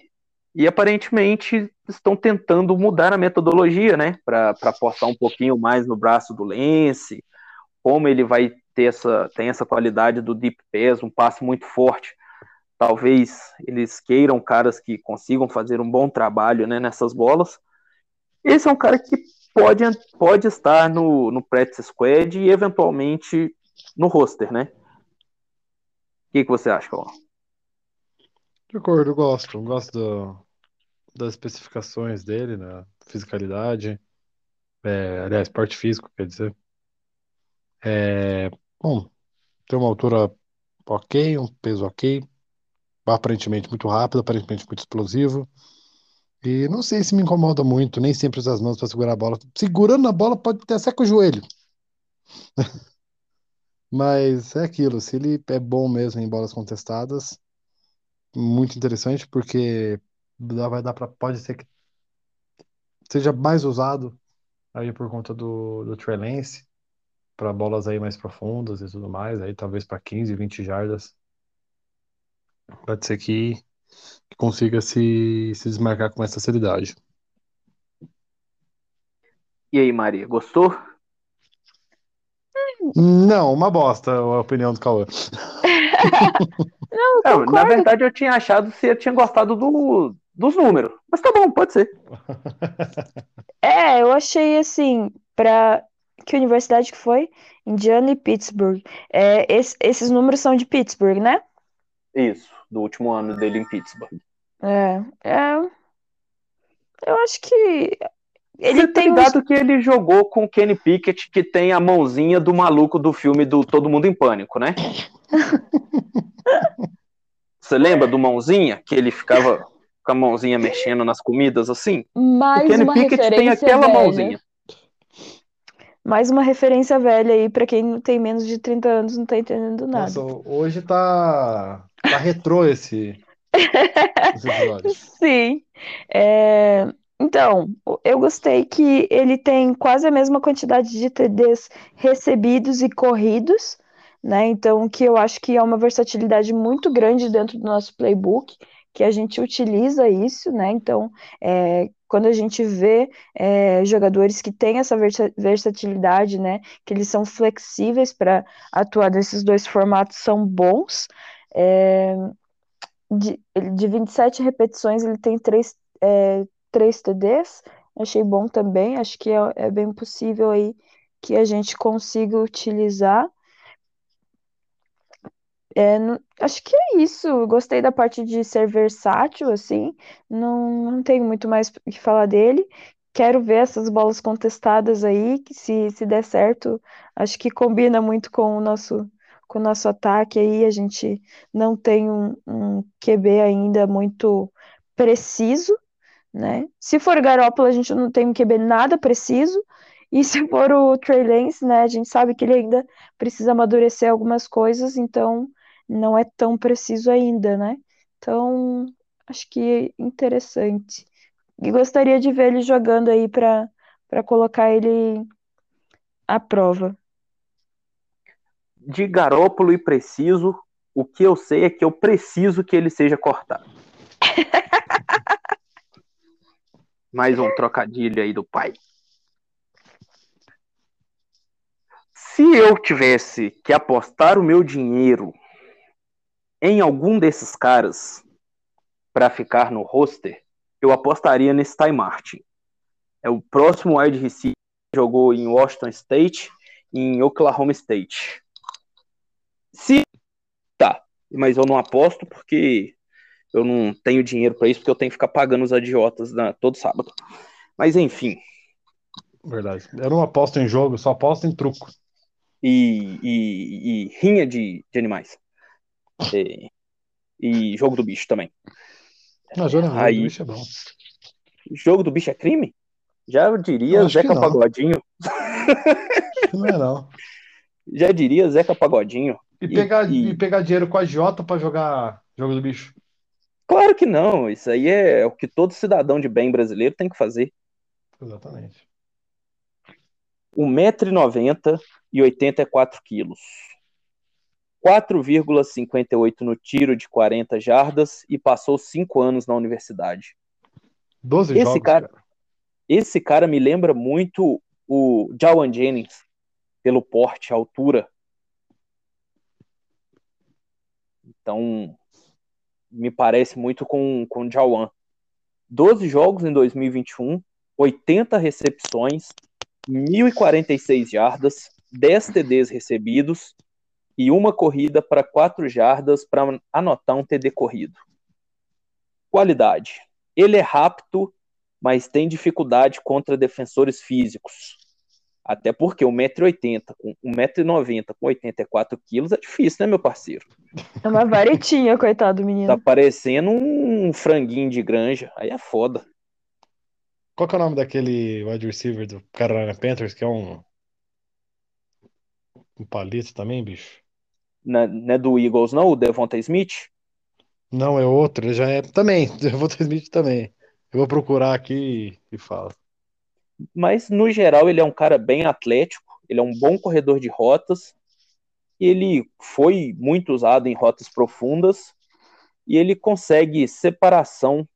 e aparentemente estão tentando mudar a metodologia, né? Para apostar um pouquinho mais no braço do Lance, como ele vai ter essa, tem essa qualidade do deep pass, um passe muito forte. Talvez eles queiram caras que consigam fazer um bom trabalho né, nessas bolas. Esse é um cara que pode, pode estar no, no practice squad e eventualmente no roster, né? O que, que você acha, Cauã? De acordo, eu gosto. Eu gosto do- das especificações dele, na fisicalidade. É, aliás, porte físico, quer dizer. É, bom, tem uma altura ok, um peso ok. Aparentemente muito rápido, aparentemente muito explosivo. E não sei se me incomoda muito, nem sempre usa as mãos para segurar a bola. Segurando a bola pode até ser com o joelho. Mas é aquilo, se ele é bom mesmo em bolas contestadas, muito interessante, porque vai dar para pode ser que seja mais usado aí por conta do, do Trey Lance, para bolas aí mais profundas e tudo mais, aí talvez para 15, 20 jardas. Pode ser que, que consiga se, se desmarcar com mais facilidade. E aí, Maria, gostou? Não, uma bosta a opinião do Cauã. Não, É, eu na verdade, eu tinha achado que você tinha gostado do, dos números. Mas tá bom, pode ser. É, eu achei assim, pra que universidade que foi? Indiana e Pittsburgh. É, esse- esses números são de Pittsburgh, né? Isso, do último ano dele em Pittsburgh. É, é, eu acho que ele Você tem uns- ligado que ele jogou com o Kenny Pickett, que tem a mãozinha do maluco do filme do Todo Mundo em Pânico, né? Você lembra do mãozinha? Que ele ficava com a mãozinha mexendo nas comidas assim? O mais Kenny uma Pickett tem referência aquela velha. mãozinha. Mais uma referência velha aí pra quem não tem menos de 30 anos não tá entendendo nada. Nossa, hoje tá, tá retrô esse. Sim. É, Então, eu gostei que ele tem quase a mesma quantidade de TDs recebidos e corridos, né? Então, que eu acho que é uma versatilidade muito grande dentro do nosso playbook, que a gente utiliza isso, né? Então, é, quando a gente vê é, jogadores que têm essa versa- versatilidade, né? Que eles são flexíveis para atuar nesses dois formatos, são bons. É, de, de 27 repetições, ele tem três, é, três TDs. Achei bom também. Acho que é, é bem possível aí que a gente consiga utilizar. É, não- acho que é isso. Gostei da parte de ser versátil, assim. Não, não tenho muito mais o que falar dele. Quero ver essas bolas contestadas aí, que se, se der certo, acho que combina muito com o nosso, com o nosso ataque aí. A gente não tem um, um QB ainda muito preciso, né? Se for Garoppolo, a gente não tem um QB nada preciso. E se for o Trey Lance, né? A gente sabe que ele ainda precisa amadurecer algumas coisas, então não é tão preciso ainda, né? Então, acho que é interessante. E gostaria de ver ele jogando aí para para colocar ele à prova. De Garópolo e preciso, o que eu sei é que eu preciso que ele seja cortado. Mais um trocadilho aí do pai. Se eu tivesse que apostar o meu dinheiro em algum desses caras para ficar no roster, eu apostaria nesse Ty Martin. É o próximo wide receiver jogou em Washington State e em Oklahoma State. Se tá, mas eu não aposto porque eu não tenho dinheiro para isso, porque eu tenho que ficar pagando os adiotas na, todo sábado. Mas enfim. Verdade. Eu não aposto em jogo, só aposto em truco. E, e, e rinha de, de animais. E, e, jogo do bicho também. Não, jogo, Aí- do bicho é bom. Jogo do bicho é crime? Já diria Zeca não. Pagodinho. Não é não. Já diria Zeca Pagodinho. E pegar, e- e pegar dinheiro com a Jota pra jogar jogo do bicho. Claro que não. Isso aí é o que todo cidadão de bem brasileiro tem que fazer. Exatamente. 1,90m e 84 quilos. 4,58 no tiro de 40 jardas e passou 5 anos na universidade. 12 Esse jogos, cara- Esse cara me lembra muito o Jawan Jennings, pelo porte, altura. Então, me parece muito com, com o Jawan. 12 jogos em 2021, 80 recepções, 1.046 jardas, 10 TDs recebidos e uma corrida para 4 jardas para anotar um TD corrido. Qualidade. Ele é rápido, mas tem dificuldade contra defensores físicos. Até porque 1,80m com 1,90m com 84 quilos é difícil, né, meu parceiro? É uma varetinha, coitado do menino. Tá parecendo um franguinho de granja. Aí é foda. Qual que é o nome daquele wide receiver do Carolina Panthers, que é um. Um palito também, bicho? Não é- não é do Eagles, não? O Devonta Smith? Não, é outro, ele já é. Também, eu vou transmitir também. Eu vou procurar aqui e falo. Mas, no geral, ele é um cara bem atlético. Ele é um bom corredor de rotas. Ele foi muito usado em rotas profundas. E ele consegue separação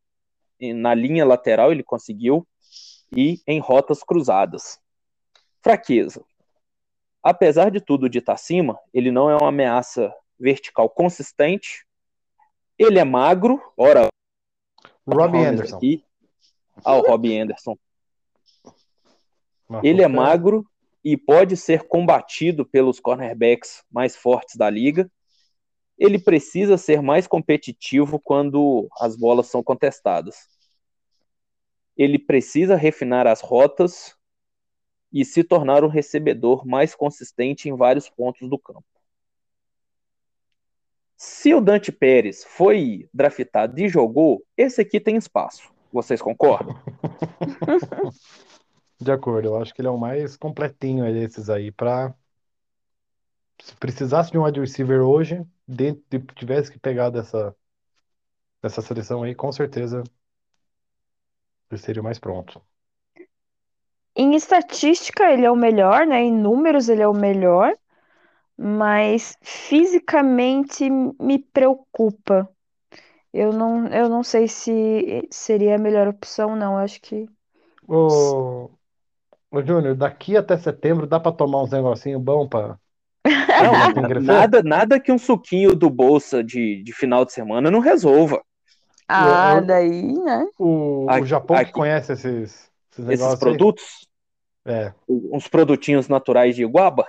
na linha lateral, ele conseguiu. E em rotas cruzadas. Fraqueza. Apesar de tudo de estar acima, ele não é uma ameaça vertical consistente. Ele é magro. Ora, Robbie Anderson. aqui. Ah, o Robbie Anderson. Mas Ele é magro e pode ser combatido pelos cornerbacks mais fortes da liga. Ele precisa ser mais competitivo quando as bolas são contestadas. Ele precisa refinar as rotas e se tornar um recebedor mais consistente em vários pontos do campo. Se o Dante Pérez foi draftado e jogou, esse aqui tem espaço. Vocês concordam? De acordo, eu acho que ele é o mais completinho desses aí pra. Se precisasse de um wide receiver hoje, dentro, de- tivesse que pegar dessa, dessa seleção aí, com certeza ele seria o mais pronto. Em estatística, ele é o melhor, né? Em números, ele é o melhor, mas fisicamente me preocupa. Eu não, eu não sei se seria a melhor opção, não. Eu acho que. Ô, ô Júnior, daqui até setembro dá pra tomar uns negocinho bom pra. Não, nada, nada que um suquinho do bolsa de, de final de semana não resolva. Ah, eu- daí, né? O, o Aqui- Japão que conhece esses, esses Esses produtos, É, uns produtinhos naturais de Iguaba,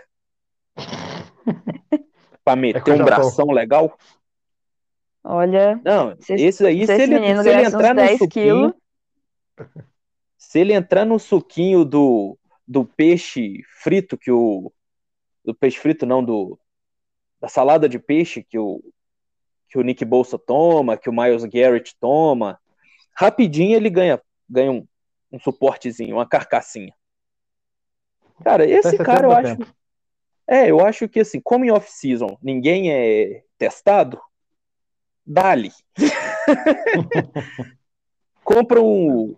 pra meter o um bração legal. Olha, Não, Se- esse aí, se se ele, se ele entrar no 10 suquinho, se ele entrar no suquinho do, do peixe frito que o do peixe frito não do da salada de peixe que o que o Nick Bolsa toma, que o Miles Garrett toma, rapidinho ele ganha ganha um, um suportezinho, uma carcassinha. Cara, esse setembro cara eu acho tempo. é, eu acho que assim, como em off-season ninguém é testado, dali. Compra um,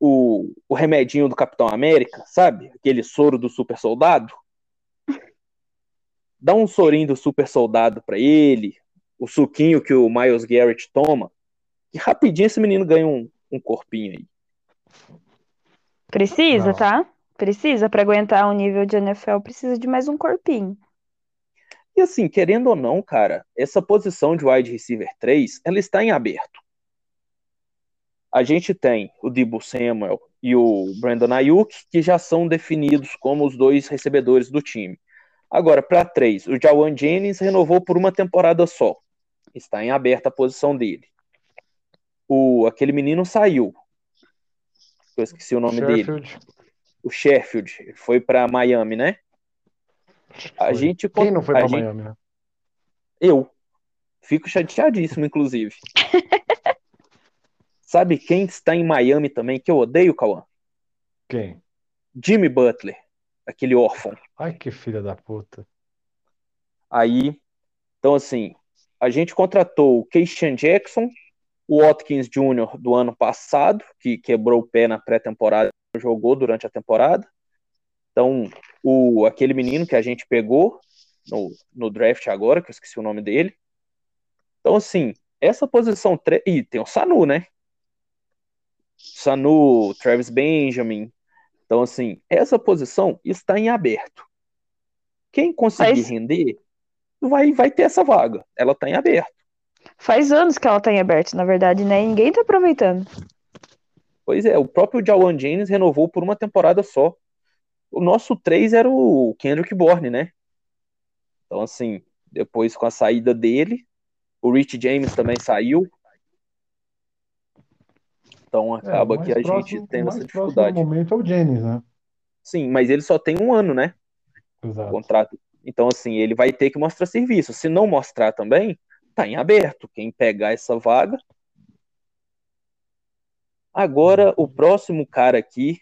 o, o remedinho do Capitão América, sabe? Aquele soro do super soldado. Dá um sorinho do super soldado pra ele, o suquinho que o Miles Garrett toma, e rapidinho esse menino ganha um, um corpinho aí. precisa, Não. tá? Precisa, para aguentar um nível de NFL, precisa de mais um corpinho. E assim, querendo ou não, cara, essa posição de wide receiver 3, ela está em aberto. A gente tem o Debo Samuel e o Brandon Ayuk, que já são definidos como os dois recebedores do time. Agora, para três, o Jawan Jennings renovou por uma temporada só. Está em aberta a posição dele. O, aquele menino saiu. Eu esqueci o nome Sheffield. dele. O Sheffield. Ele foi para Miami, né? A Foi. gente Quem não foi a pra gente- Miami, né? Eu. Fico chateadíssimo, inclusive. Sabe quem está em Miami também, que eu odeio, Cauã? Quem? Jimmy Butler, aquele órfão. Ai, que filha da puta. Aí, então assim, a gente contratou o Keishan Jackson, o Watkins Jr. do ano passado, que quebrou o pé na pré-temporada, jogou durante a temporada. Então, o, aquele menino que a gente pegou no, no draft agora, que eu esqueci o nome dele. Então, assim, essa posição. tre- E tem o Sanu, né? Sanu, Travis Benjamin. Então, assim, essa posição está em aberto. Quem conseguir Mas- render vai, vai ter essa vaga. Ela está em aberto. Faz anos que ela tá em aberto, na verdade, né? E Ninguém tá aproveitando. Pois é, o próprio Jawan Jennings renovou por uma temporada só. O nosso 3 era o Kendrick Bourne, né? Então, assim, depois com a saída dele, o Rich James também saiu. Então É, acaba o mais que a próximo- gente tem o essa dificuldade. no momento é o Jennings, né? Sim, mas ele só tem um ano, né? Exato. contrato. Então, assim, ele vai ter que mostrar serviço. Se não mostrar também, tá em aberto. Quem pegar essa vaga. Agora, o próximo cara aqui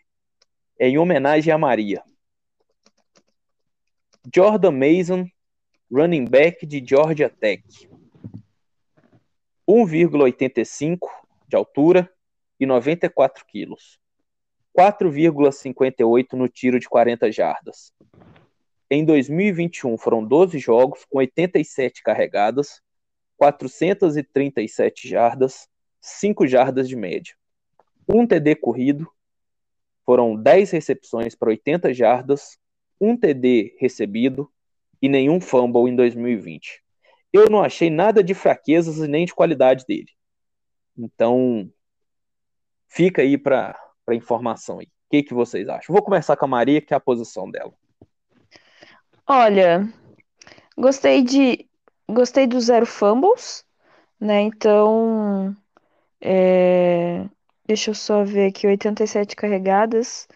é em homenagem a Maria. Jordan Mason, running back de Georgia Tech. 1,85 de altura 94 quilos. 4,58 no tiro de 40 jardas. Em 2021 foram 12 jogos com 87 carregadas, 437 jardas, 5 jardas de média. Um TD corrido, foram 10 recepções para 80 jardas, um TD recebido e nenhum fumble em 2020. Eu não achei nada de fraquezas e nem de qualidade dele. Então, fica aí para informação aí. O que, que vocês acham? Vou começar com a Maria, que é a posição dela. Olha, gostei de gostei do zero fumbles, né? Então, é, deixa eu só ver aqui, 87 carregadas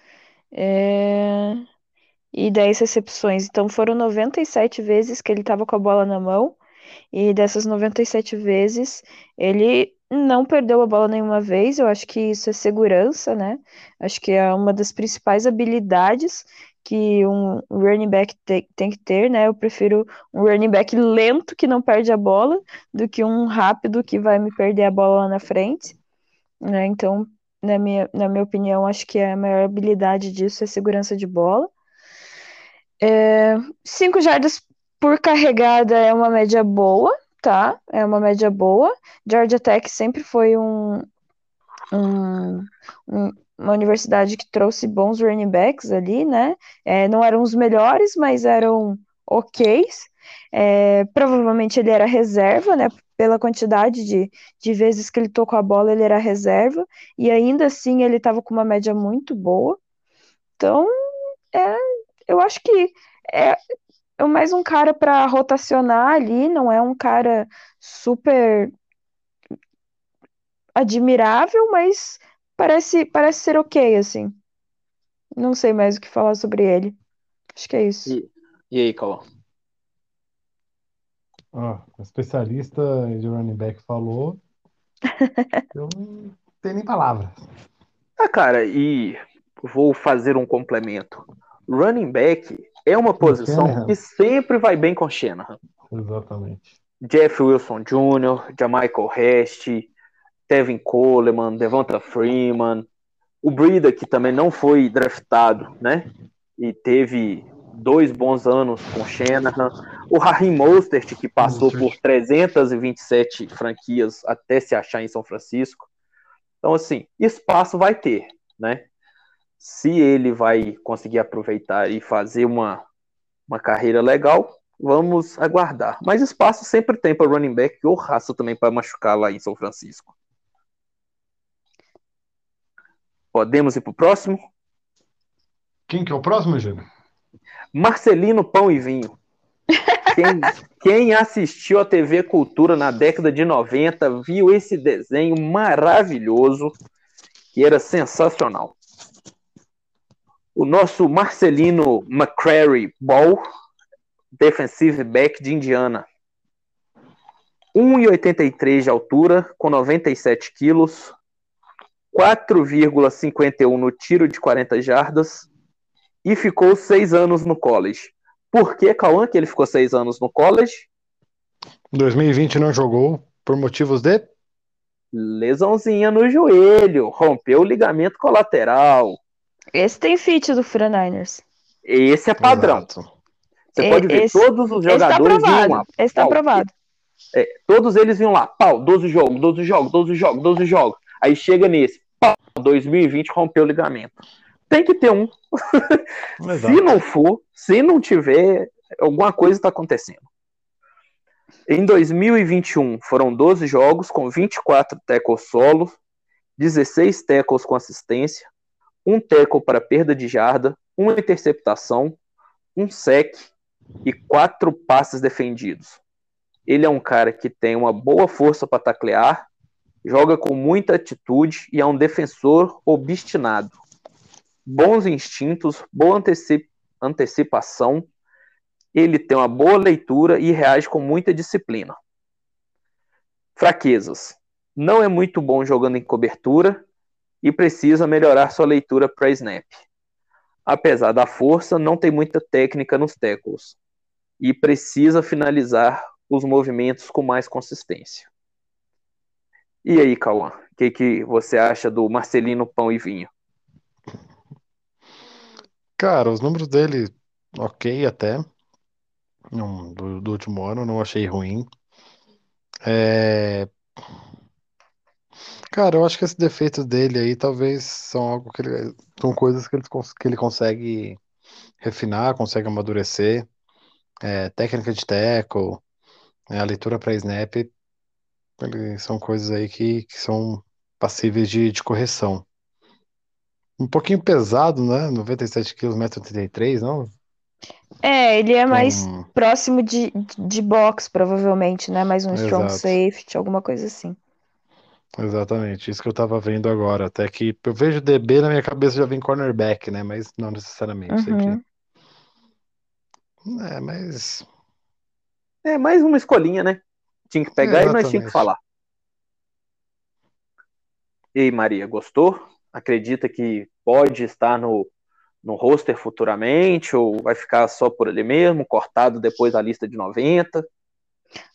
é, e 10 recepções. Então, foram 97 vezes que ele estava com a bola na mão e dessas 97 vezes ele não perdeu a bola nenhuma vez. Eu acho que isso é segurança, né? Acho que é uma das principais habilidades que um running back te- tem que ter, né? Eu prefiro um running back lento que não perde a bola do que um rápido que vai me perder a bola lá na frente, né? Então, na minha, na minha opinião, acho que a maior habilidade disso é segurança de bola. É, cinco jardas por carregada é uma média boa, tá? É uma média boa. Georgia Tech sempre foi um, um- um- uma universidade que trouxe bons running backs ali, né? É, não eram os melhores, mas eram ok's. É, provavelmente ele era reserva, né? Pela quantidade de, de vezes que ele tocou a bola, ele era reserva. E ainda assim ele estava com uma média muito boa. Então, é, eu acho que é, é mais um cara para rotacionar ali, não é um cara super admirável, mas parece, parece ser ok, assim. Não sei mais o que falar sobre ele. Acho que é isso. E, e aí, Cauã? Ó, o especialista de running back falou. Eu não tenho nem palavras. Ah, cara, e vou fazer um complemento. Running back é uma posição Shanahan. que sempre vai bem com Shanahan. Exatamente. Jeff Wilson Jr., Jamichael Hest, Tevin Coleman, Devonta Freeman, o Breida, que também não foi draftado, né? E teve dois bons anos com Shanahan. O Raheem Mostert, que passou por 327 franquias até se achar em São Francisco. Então, assim, espaço vai ter, né? Se ele vai conseguir aproveitar e fazer uma, uma carreira legal, vamos aguardar. Mas espaço sempre tem para running back ou raça também para machucar lá em São Francisco. Podemos ir para o próximo? Quem que é o próximo, Júlio? Marcelino Pão e Vinho. Quem, quem, assistiu a TV Cultura na década de 90 viu esse desenho maravilhoso que era sensacional. O nosso Marcelino McCrary Ball, defensive back de Indiana. 1,83 de altura, com 97 quilos, 4,51 no tiro de 40 jardas e ficou seis anos no college. Por que, Cauã, que ele ficou seis anos no college? Em 2020 não jogou por motivos de lesãozinha no joelho, rompeu o ligamento colateral. Esse tem fit do 49ers. Esse é padrão. Exato. Você pode ver Esse- todos os Esse tá jogadores vinham aprovado. lá. Esse tá aprovado. É, todos eles vinham lá, pau, 12 jogos, 12 jogos, 12 jogos, 12 jogos. Aí chega nesse, pau, 2020 rompeu o ligamento. Tem que ter um. Se não for, se não tiver, alguma coisa está acontecendo. Em 2021, foram 12 jogos com 24 tackles solo, 16 tackles com assistência, um tackle para perda de jarda, uma interceptação, um sec e quatro passes defendidos. Ele é um cara que tem uma boa força para taclear, joga com muita atitude e é um defensor obstinado. Bons instintos, boa anteci- antecipação, ele tem uma boa leitura e reage com muita disciplina. Fraquezas. Não é muito bom jogando em cobertura e precisa melhorar sua leitura para snap. Apesar da força, não tem muita técnica nos tackles e precisa finalizar os movimentos com mais consistência. E aí, Cauã, o que, que você acha do Marcelino Pão e Vinho? Cara, os números dele, ok até. Do, do último ano, não achei ruim. É... Cara, eu acho que esses defeitos dele aí talvez são algo que ele, são coisas que ele, cons- que ele consegue refinar, consegue amadurecer. É, técnica de tackle, é, a leitura para snap, ele- são coisas aí que, que são passíveis de, de correção. Um pouquinho pesado, né? 97 quilos, 1,83m, não? É, ele é mais Então, próximo de, de box, provavelmente, né? Mais um strong Exato. safety, alguma coisa assim. Exatamente, isso que eu tava vendo agora. Até que eu vejo DB na minha cabeça já vem cornerback, né? Mas não necessariamente. Uhum. que... É, mas. É mais uma escolinha, né? Tinha que pegar e nós tínhamos que falar. E aí, Maria, gostou? Acredita que pode estar no, no roster futuramente ou vai ficar só por ali mesmo, cortado depois da lista de 90?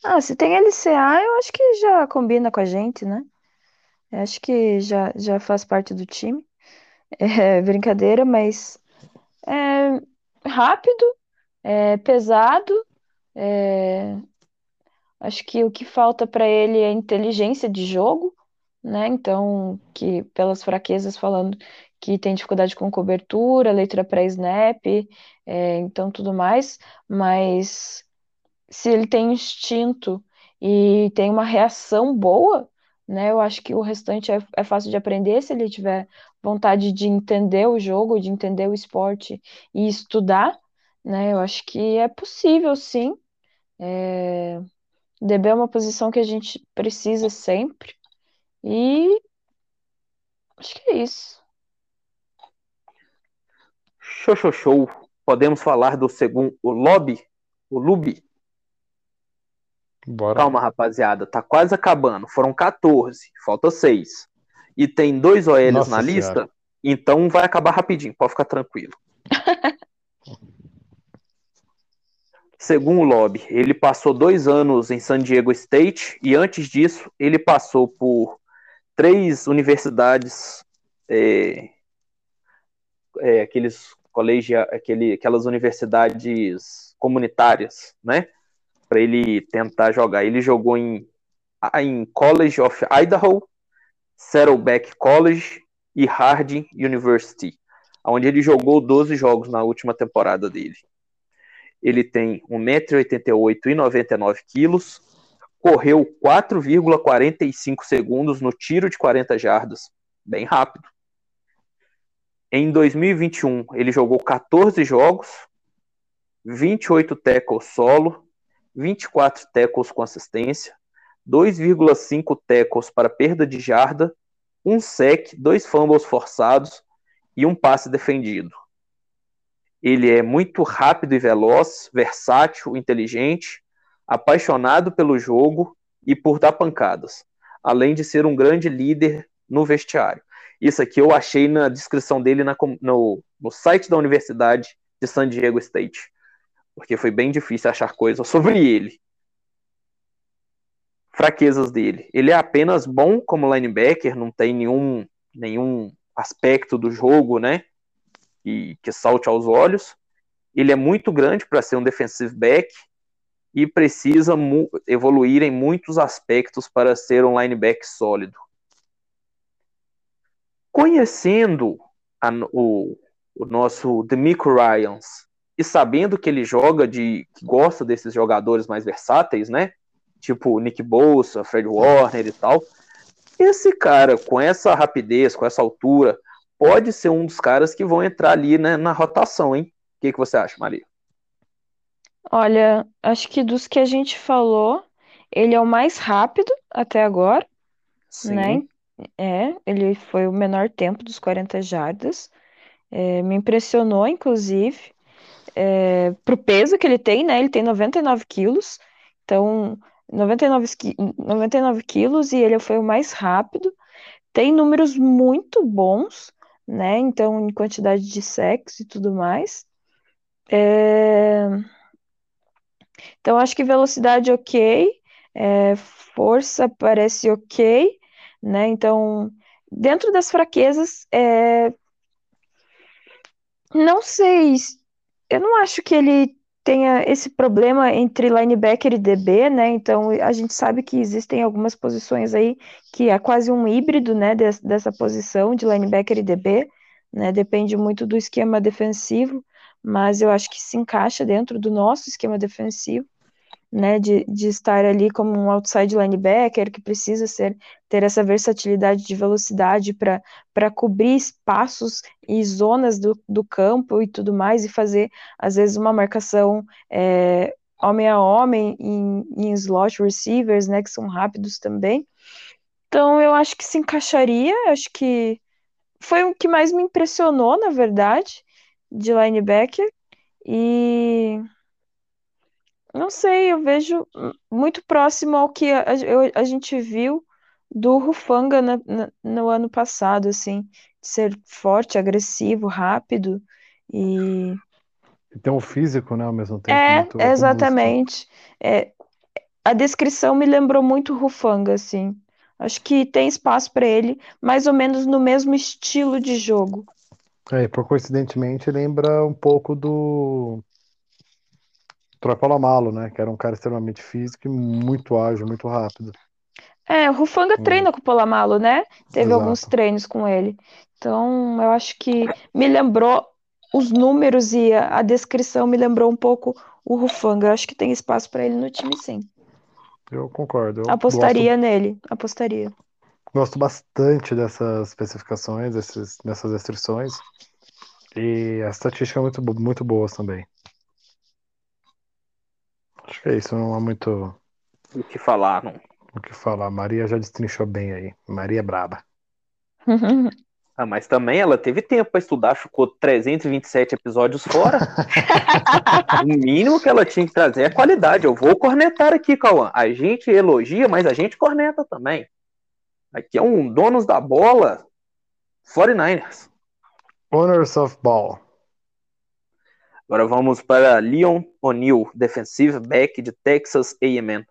Ah, se tem LCA, eu acho que já combina com a gente, né? Acho que já, já faz parte do time. É brincadeira, mas é rápido, é pesado. é, Acho que o que falta para ele é inteligência de jogo, né? Então, que pelas fraquezas falando que tem dificuldade com cobertura, leitura pré-snap, é, então tudo mais, mas se ele tem instinto e tem uma reação boa, né? Eu acho que o restante é, é fácil de aprender se ele tiver vontade de entender o jogo, de entender o esporte e estudar, né? Eu acho que é possível, sim. É... DB é uma posição que a gente precisa sempre. E acho que é isso. Show, show, show. Podemos falar do segundo, o lobby, o Lubi. Bora. Calma, rapaziada, tá quase acabando. Foram 14, falta 6. E tem dois OLs Nossa na Senhora. lista, então vai acabar rapidinho, pode ficar tranquilo. Segundo o Lobby, ele passou dois anos em San Diego State e antes disso ele passou por três universidades, é, é, aqueles colégios, aquele, aquelas universidades comunitárias, né? Para ele tentar jogar. Ele jogou em, em College of Idaho, Saddleback College e Harding University. onde ele jogou 12 jogos na última temporada dele. Ele tem 1,88m e 99kg, correu 4,45 segundos no tiro de 40 jardas, bem rápido. Em 2021, ele jogou 14 jogos, 28 tackles solo, 24 tackles com assistência, 2,5 tackles para perda de jarda, um sec, dois fumbles forçados e um passe defendido. Ele é muito rápido e veloz, versátil, inteligente, apaixonado pelo jogo e por dar pancadas, além de ser um grande líder no vestiário. Isso aqui eu achei na descrição dele na, no, no site da Universidade de San Diego State porque foi bem difícil achar coisas sobre ele. Fraquezas dele. Ele é apenas bom como linebacker, não tem nenhum, nenhum aspecto do jogo, né? E, que salte aos olhos. Ele é muito grande para ser um defensive back e precisa evoluir em muitos aspectos para ser um linebacker sólido. Conhecendo a, o, o nosso Demico Ryans e sabendo que ele joga de que gosta desses jogadores mais versáteis, né? Tipo Nick Bolsa, Fred Warner e tal. Esse cara com essa rapidez, com essa altura, pode ser um dos caras que vão entrar ali né, na rotação, hein? O que, que você acha, Maria? Olha, acho que dos que a gente falou, ele é o mais rápido até agora, Sim. né? É, ele foi o menor tempo dos 40 jardas. É, me impressionou, inclusive é, pro peso que ele tem, né? Ele tem 99 quilos, então 99, 99 quilos e ele foi o mais rápido. Tem números muito bons, né? Então, em quantidade de sexo e tudo mais. É... Então, acho que velocidade ok, é, força parece ok, né? Então, dentro das fraquezas, é... não sei eu não acho que ele tenha esse problema entre linebacker e DB, né? Então a gente sabe que existem algumas posições aí que é quase um híbrido, né, dessa posição de linebacker e DB, né? Depende muito do esquema defensivo, mas eu acho que se encaixa dentro do nosso esquema defensivo né, de, de estar ali como um outside linebacker que precisa ser ter essa versatilidade de velocidade para cobrir espaços e zonas do, do campo e tudo mais e fazer às vezes uma marcação é, homem a homem em, em slot receivers, né, que são rápidos também. Então eu acho que se encaixaria, acho que foi o que mais me impressionou, na verdade, de linebacker. E não sei, eu vejo muito próximo ao que a, a, a gente viu do Rufanga na, na, no ano passado, assim, de ser forte, agressivo, rápido e. E tem um físico, né, ao mesmo tempo. É, muito exatamente. É, a descrição me lembrou muito Rufanga, assim. Acho que tem espaço para ele, mais ou menos no mesmo estilo de jogo. É, por coincidentemente lembra um pouco do Troy Polamalu, né? Que era um cara extremamente físico e muito ágil, muito rápido. É, o Rufanga Hum. treina com o Polamalu, né? Teve Exato. alguns treinos com ele. Então, eu acho que me lembrou os números e a, a descrição me lembrou um pouco o Rufanga. Eu acho que tem espaço para ele no time, sim. Eu concordo. Eu Apostaria nele, apostaria. Gosto, gosto bastante dessas especificações, desses, dessas restrições. E as estatísticas muito, bo- muito boas também. Acho que é isso, não há muito O que falar, não. o que falar. Maria já destrinchou bem aí. Maria é braba. Ah, mas também ela teve tempo para estudar, ficou 327 episódios fora. o mínimo que ela tinha que trazer é qualidade. Eu vou cornetar aqui, Cauã. A gente elogia, mas a gente corneta também. Aqui é um donos da bola 49ers. Owners of Ball. Agora vamos para Leon O'Neal, defensive back de Texas A&M.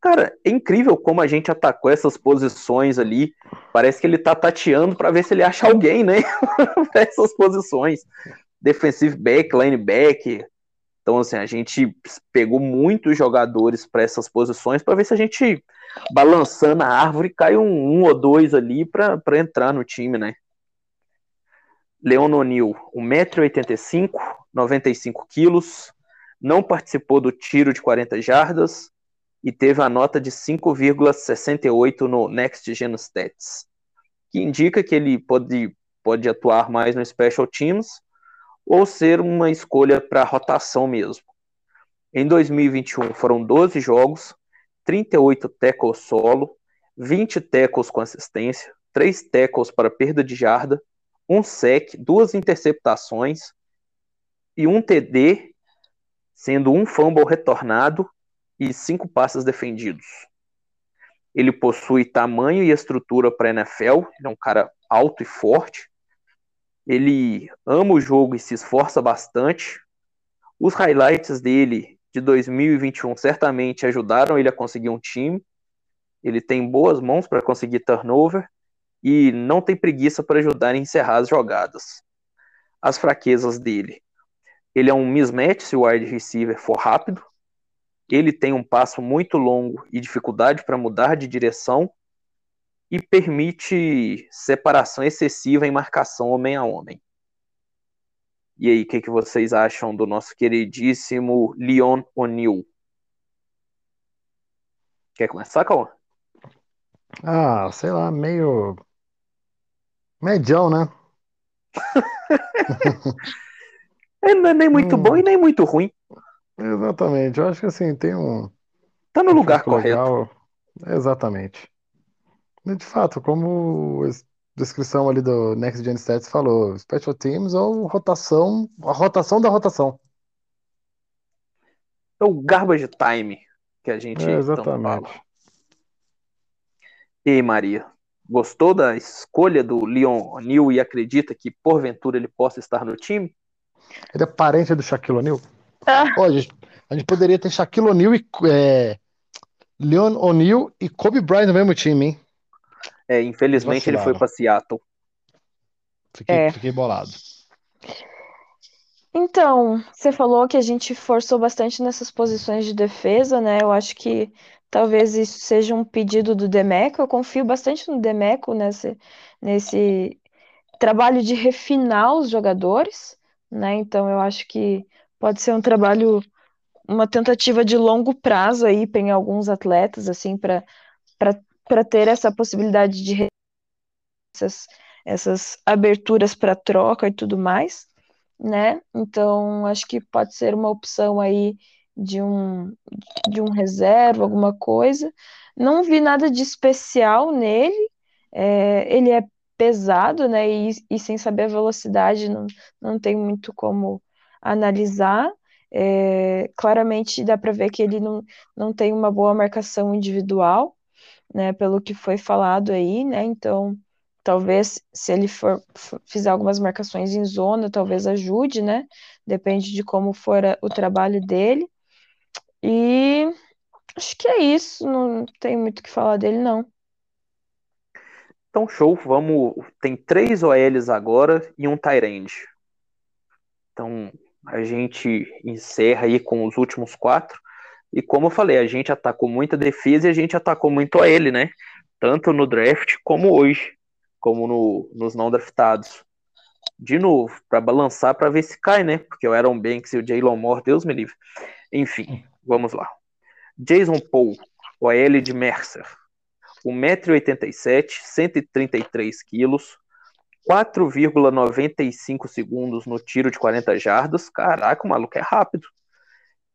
Cara, é incrível como a gente atacou essas posições ali. Parece que ele tá tateando para ver se ele acha alguém, né? Essas posições. Defensive back, linebacker. Então, assim, a gente pegou muitos jogadores para essas posições para ver se a gente, balançando a árvore, cai um, um ou dois ali para entrar no time, né? Leon O'Neill, 1,85m, 95kg, não participou do tiro de 40 jardas e teve a nota de 5,68 no Next Gen Stats, que indica que ele pode, pode atuar mais no Special Teams ou ser uma escolha para rotação mesmo. Em 2021 foram 12 jogos, 38 tackles solo, 20 tackles com assistência, 3 tackles para perda de jarda, um sec, duas interceptações e um TD, sendo um fumble retornado e cinco passes defendidos. Ele possui tamanho e estrutura para NFL, ele é um cara alto e forte. Ele ama o jogo e se esforça bastante. Os highlights dele de 2021 certamente ajudaram ele a conseguir um time. Ele tem boas mãos para conseguir turnover e não tem preguiça para ajudar a encerrar as jogadas. As fraquezas dele. Ele é um mismatch se o wide receiver for rápido. Ele tem um passo muito longo e dificuldade para mudar de direção e permite separação excessiva em marcação homem a homem. E aí, o que, que vocês acham do nosso queridíssimo Leon O'Neill? Quer começar, Cauã? Ah, sei lá, meio. Medião, né? Não é nem muito Hum. bom e nem muito ruim. Exatamente. Eu acho que assim, tem um. Tá no um lugar correto. legal. Exatamente. E, de fato, como a descrição ali do Next Gen Stats falou, Special Teams ou rotação, a rotação da rotação. É o garbage time que a gente É, exatamente. E aí, Maria, gostou da escolha do Leon O'Neill e acredita que porventura ele possa estar no time? Ele é parente do Shaquille O'Neal? Ah. Ó, a gente, a gente poderia ter Shaquille O'Neal e é, Leon O'Neal e Kobe Bryant no mesmo time, hein? É, infelizmente ele foi para Seattle. Fiquei, É. fiquei bolado. Então, você falou que a gente forçou bastante nessas posições de defesa, né? Eu acho que talvez isso seja um pedido do Demeco. Eu confio bastante no Demeco nesse, nesse trabalho de refinar os jogadores, né? Então, eu acho que pode ser um trabalho, uma tentativa de longo prazo aí em alguns atletas, assim, para ter essa possibilidade de essas, essas aberturas para troca e tudo mais né? Então, acho que pode ser uma opção aí de um, de um reserva, alguma coisa. Não vi nada de especial nele. É, ele é pesado, né? E, e sem saber a velocidade, não, não tem muito como analisar. É, claramente dá para ver que ele não, não tem uma boa marcação individual, né? Pelo que foi falado aí, né? Então. Talvez, se ele for fizer algumas marcações em zona, talvez ajude, né? Depende de como for a- o trabalho dele. E acho que é isso. Não tem muito o que falar dele, não. Então, show, vamos. Tem três OLs agora e um Tyrande. Então, a gente encerra aí com os últimos quatro. E como eu falei, a gente atacou muita defesa e a gente atacou muito OL, né? Tanto no draft como hoje, como no, nos não draftados. De novo, para balançar para ver se cai, né? Porque o Aaron Banks e o Jalen Moore, Deus me livre. Enfim, vamos lá. Jason Paul, OL de Mercer. 1,87m, 133 quilos, 4,95 segundos no tiro de 40 jardas. Caraca, o maluco é rápido.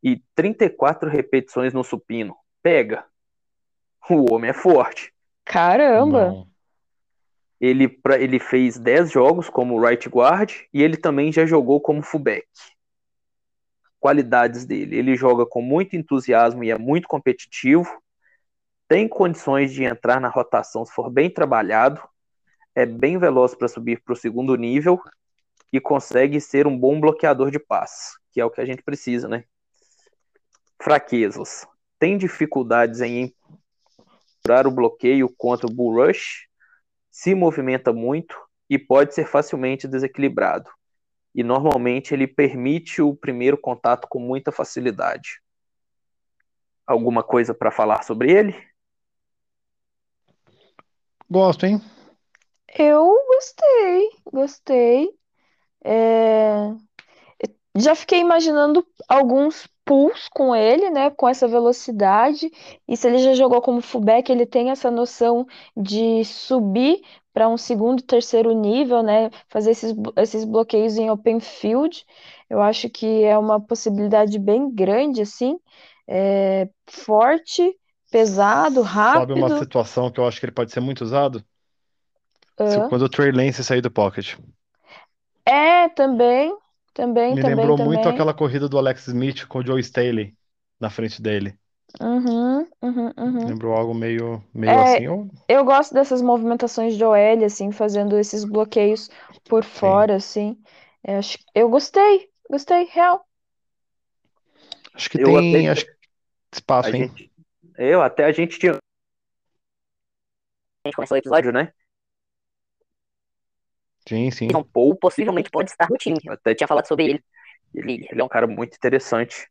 E 34 repetições no supino. Pega. O homem é forte. Caramba! Bom. Ele, pra- ele fez 10 jogos como right guard e ele também já jogou como fullback. Qualidades dele: ele joga com muito entusiasmo e é muito competitivo. Tem condições de entrar na rotação se for bem trabalhado. É bem veloz para subir para o segundo nível e consegue ser um bom bloqueador de passe, que é o que a gente precisa, né? Fraquezas: tem dificuldades em segurar o bloqueio contra o bull rush se movimenta muito e pode ser facilmente desequilibrado. E normalmente ele permite o primeiro contato com muita facilidade. Alguma coisa para falar sobre ele? Gosto, hein? Eu gostei, gostei. É, Já fiquei imaginando alguns pulls com ele, né? Com essa velocidade. E se ele já jogou como fullback, ele tem essa noção de subir para um segundo, terceiro nível, né? Fazer esses, esses bloqueios em open field. Eu acho que é uma possibilidade bem grande, assim. É, forte, pesado, Sabe uma rápido. situação que eu acho que ele pode ser muito usado? Se- Ah, Quando o Trey Lance sair do pocket. É, também, também, Me também, lembrou muito também. aquela corrida do Alex Smith com o Joe Staley na frente dele. Uhum, uhum, uhum. Lembrou algo meio, meio É, assim. Ou... Eu gosto dessas movimentações de OL, assim, fazendo esses bloqueios por Sim. fora, assim. É, acho- eu gostei, gostei, real. Acho que Eu tem até- acho que espaço, A hein? gente, eu até a gente tinha. A gente começou o episódio, né? Sim, sim. John Paul possivelmente pode estar no time. Eu até tinha falado sobre ele. Ele, ele é um cara muito interessante.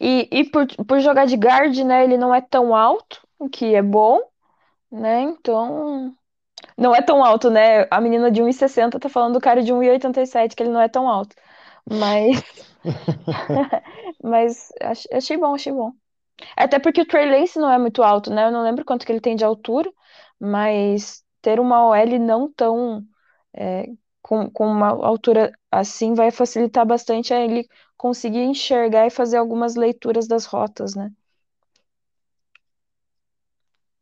E, e por, por jogar de guard, né, ele não é tão alto, o que é bom, né, então... Não é tão alto, né, a menina de 1,60 tá falando do cara de 1,87, que ele não é tão alto. Mas... Mas ach- achei bom, achei bom. Até porque o Trey Lance não é muito alto, né? Eu não lembro quanto que ele tem de altura, mas ter uma OL não tão é, com, com uma altura assim vai facilitar bastante ele conseguir enxergar e fazer algumas leituras das rotas, né?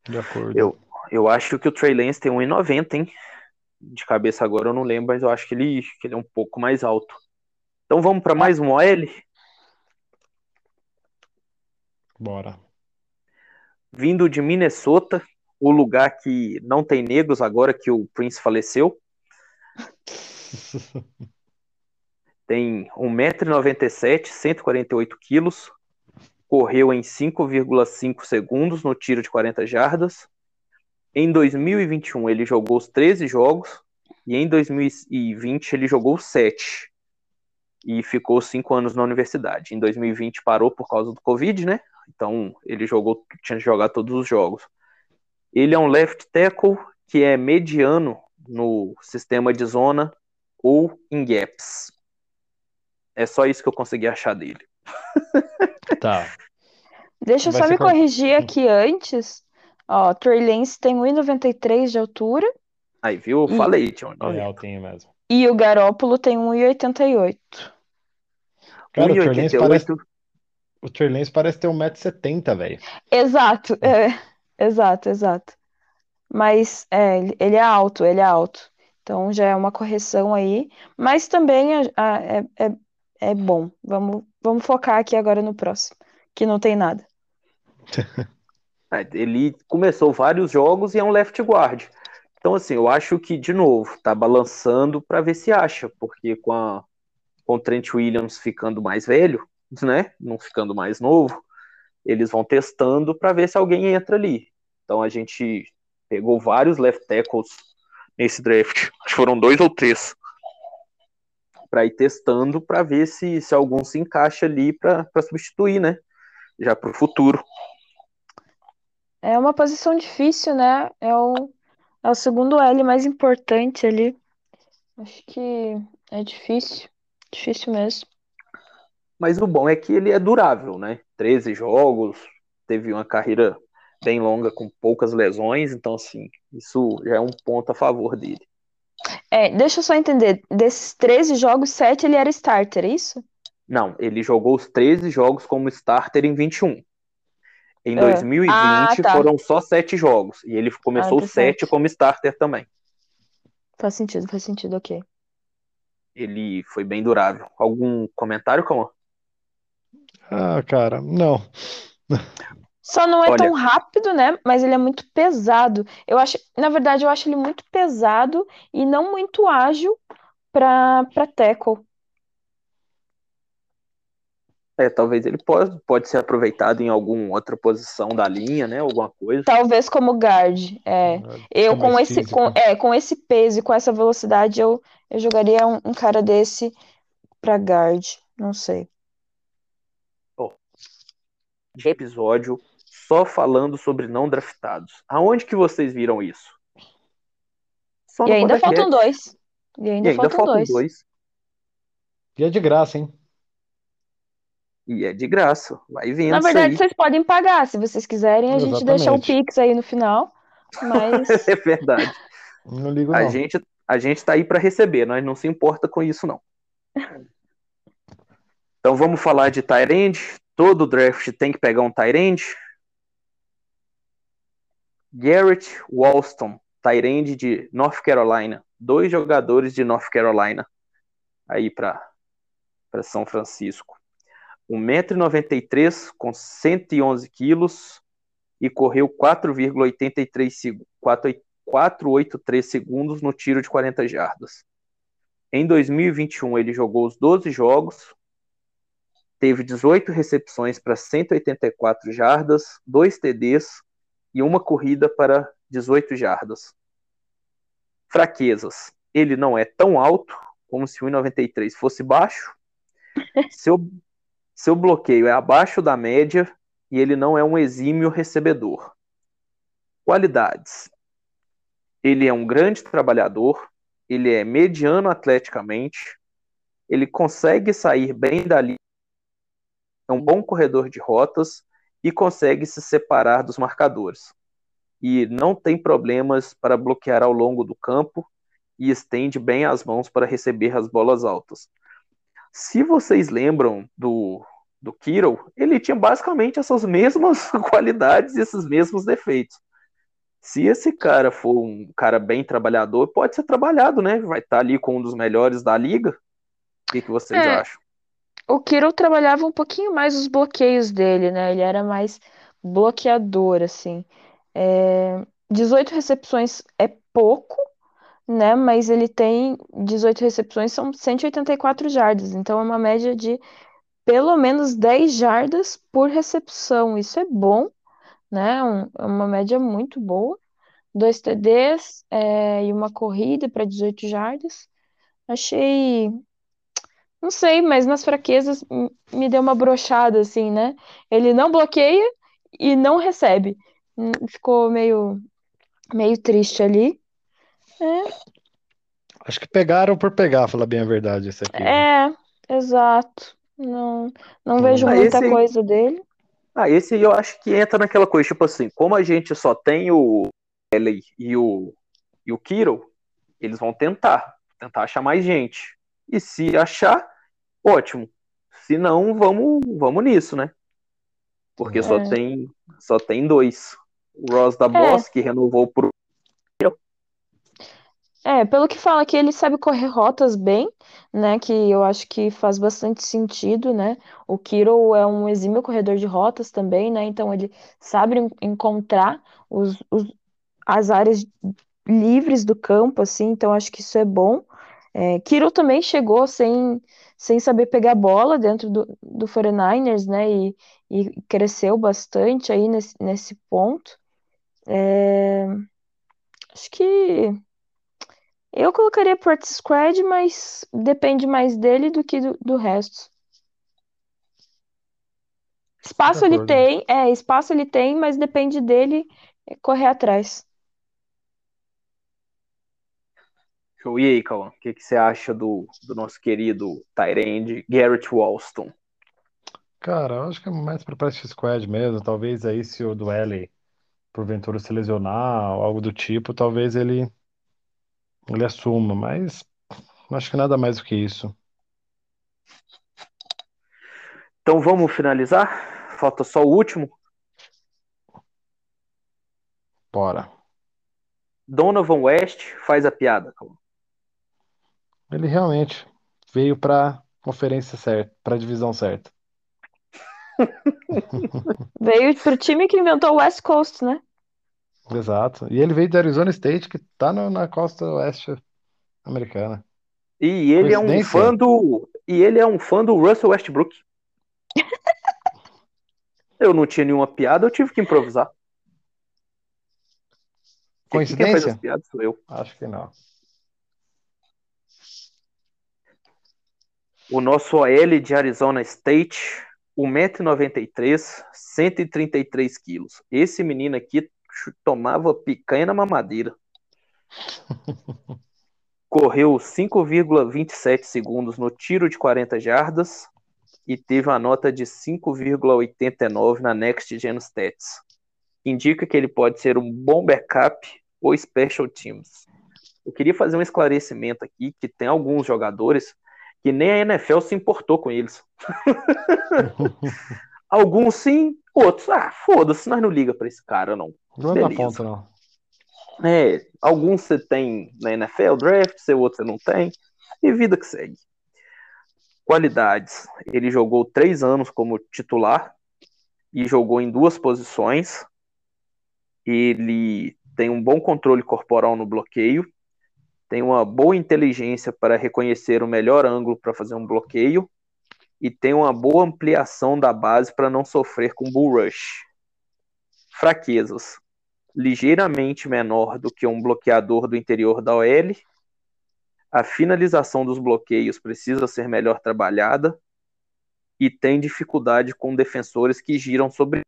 De acordo. Eu, eu acho que o Trey Lance tem 1,90, hein? De cabeça agora eu não lembro, mas eu acho que ele, que ele é um pouco mais alto. Então vamos para mais um OL? Bora. Vindo de Minnesota, o lugar que não tem negros agora que o Prince faleceu. Tem 1,97m, 148 quilos. Correu em 5,5 segundos no tiro de 40 jardas. Em 2021 ele jogou os 13 jogos. E em 2020 ele jogou 7. E ficou 5 anos na universidade. Em 2020 parou por causa do Covid, né? Então ele jogou, tinha que jogar todos os jogos. Ele é um left tackle que é mediano no sistema de zona ou em gaps. É só isso que eu consegui achar dele. Tá. Deixa eu Vai só me qual- corrigir aqui antes. Ó, Trey Lance tem 1,93 de altura Aí, viu? Eu E- falei, tinha um É 90. altinho mesmo. e o Garópolo tem 1,88. Cara, o Trey Lance 1,88. parece, o Trey Lance parece ter 1,70m, velho. Exato, é, exato, exato. Mas é, ele- é alto, ele é alto. Então já é uma correção aí. Mas também a- é, é, é bom. Vamos, vamos focar aqui agora no próximo, que não tem nada. É, Ele começou vários jogos e é um left guard. Então, assim, eu acho que, de novo, tá balançando para ver se acha, porque com, a, com o Trent Williams ficando mais velho, né? Não ficando mais novo, eles vão testando para ver se alguém entra ali. Então a gente pegou vários left tackles nesse draft, acho que foram dois ou três, para ir testando para ver se, se algum se encaixa ali para substituir, né? Já para o futuro. É uma posição difícil, né? É o, é o segundo L mais importante ali. Acho que é difícil. Difícil mesmo. Mas o bom é que ele é durável, né? 13 jogos, teve uma carreira bem longa com poucas lesões, então assim, isso já é um ponto a favor dele. É, deixa eu só entender. Desses 13 jogos, 7 ele era starter, é isso? Não, ele jogou os 13 jogos como starter em 21. Em É. 2020 Ah, tá. foram só 7 jogos, e ele começou Ah, os tá 7 certo. como starter também. Faz sentido, faz sentido, ok. Ele foi bem durável. Algum comentário, Calma? Ah, cara, não. Só não é Olha- tão rápido, né? Mas ele é muito pesado. Eu acho, na verdade, eu acho ele muito pesado e não muito ágil para para tackle. É, talvez ele pode, pode ser aproveitado em alguma outra posição da linha, né? Alguma coisa. Talvez como guard. É. Eu É com mais esse físico. com, é, com esse peso e com essa velocidade eu, eu jogaria um, um cara desse pra guard. Não sei. de episódio só falando sobre não draftados. Aonde que vocês viram isso? Só E ainda Podcast. faltam dois. E ainda, E ainda faltam faltam dois. dois. E é de graça, hein? E é de graça. Vai vendo Na isso verdade, aí. vocês podem pagar, se vocês quiserem, a gente deixa um Exatamente. Pix aí no final. Mas É verdade. Não ligo, A não. gente, a gente tá aí para receber, nós não se importa com isso, não. Então vamos falar de Tyrande. Todo draft tem que pegar um Tyrande. Garrett Walston, Tyrande de North Carolina. Dois jogadores de North Carolina aí para São Francisco. 1,93m com 111 quilos e correu 4,83 segundos. 4,83 segundos no tiro de 40 jardas. Em 2021, ele jogou os 12 jogos, teve 18 recepções para 184 jardas, 2 TDs e uma corrida para 18 jardas. Fraquezas. Ele não é tão alto como se o 1,93 fosse baixo. Seu, seu bloqueio é abaixo da média e ele não é um exímio recebedor. Qualidades. Ele é um grande trabalhador, ele é mediano atleticamente, ele consegue sair bem dali, é um bom corredor de rotas e consegue se separar dos marcadores. E não tem problemas para bloquear ao longo do campo e estende bem as mãos para receber as bolas altas. Se vocês lembram do, do Kittle, ele tinha basicamente essas mesmas qualidades e esses mesmos defeitos. Se esse cara for um cara bem trabalhador, pode ser trabalhado, né? Vai estar ali com um dos melhores da liga. O que, que vocês É. acham? O Kittle trabalhava um pouquinho mais os bloqueios dele, né? Ele era mais bloqueador, assim. É, 18 recepções é pouco, né? Mas ele tem 18 recepções, são 184 jardas. Então é uma média de pelo menos 10 jardas por recepção. Isso é bom, né? Um- É uma média muito boa. Dois TDs é, e uma corrida para 18 jardas. Achei. Não sei, mas nas fraquezas me deu uma brochada, assim, né? Ele não bloqueia e não recebe. Hum, Ficou meio, meio triste ali. Acho que pegaram por pegar, falar bem a verdade, esse aqui. viu? É, exato. Não, não Hum. vejo Ah, muita esse coisa dele. Ah, esse eu acho que entra naquela coisa, tipo assim, como a gente só tem o Ellie e o, e o Kittle, eles vão tentar, tentar achar mais gente. E se achar, ótimo. Se não, vamos, vamos nisso, né? Porque só É. tem só tem dois. O Ross da Boss, que renovou por É, pelo que fala que ele sabe correr rotas bem, né? Que eu acho que faz bastante sentido, né? O Kittle é um exímio corredor de rotas também, né? Então ele sabe en- encontrar os, os- as áreas livres do campo, assim. Então acho que isso é bom. É, Kittle também chegou sem, sem saber pegar bola dentro do, do 49ers, né? E, e cresceu bastante aí nesse, nesse ponto. É, acho que eu colocaria Practice Squad, mas depende mais dele do que do, do resto. Espaço ele tem, é, espaço ele tem, mas depende dele é, correr atrás. Show. E aí, Cauã, o que, que você acha do, do nosso querido Tyrande Garrett Walston? Cara, eu acho que é mais pra Practice Squad mesmo. Talvez aí se o Duelle porventura se lesionar ou algo do tipo, talvez ele, ele assuma, mas acho que nada mais do que isso. Então vamos finalizar? Falta só o último. Bora. Donovan West faz a piada, Cauã. Ele realmente veio pra conferência certa, pra divisão certa. Veio pro time que inventou o West Coast, né? Exato. E ele veio do Arizona State, que tá no- na costa oeste americana. E ele é um Coincidência? fã do. E ele é um fã do Russell Westbrook. Eu não tinha nenhuma piada, eu tive que improvisar. Quem faz Coincidência? as piadas sou eu. Acho que não. O nosso OL de Arizona State, 1,93m, 133 quilos. Esse menino aqui tomava picanha na mamadeira. correu 5,27 segundos no tiro de 40 jardas e teve uma nota de 5,89 na Next Gen Stats. Indica que ele pode ser um bom backup ou special teams. Eu queria fazer um esclarecimento aqui que tem alguns jogadores que nem a NFL se importou com eles. alguns sim, outros, ah, foda-se, nós não liga para esse cara não. Não é na ponta não. É, alguns você tem na NFL draft, seu outro você não tem, e vida que segue. Qualidades: ele jogou três anos como titular e jogou em duas posições. Ele tem um bom controle corporal no bloqueio, tem uma boa inteligência para reconhecer o melhor ângulo para fazer um bloqueio e tem uma boa ampliação da base para não sofrer com bull rush. Fraquezas: ligeiramente menor do que um bloqueador do interior da OL. A finalização dos bloqueios precisa ser melhor trabalhada e tem dificuldade com defensores que giram sobre.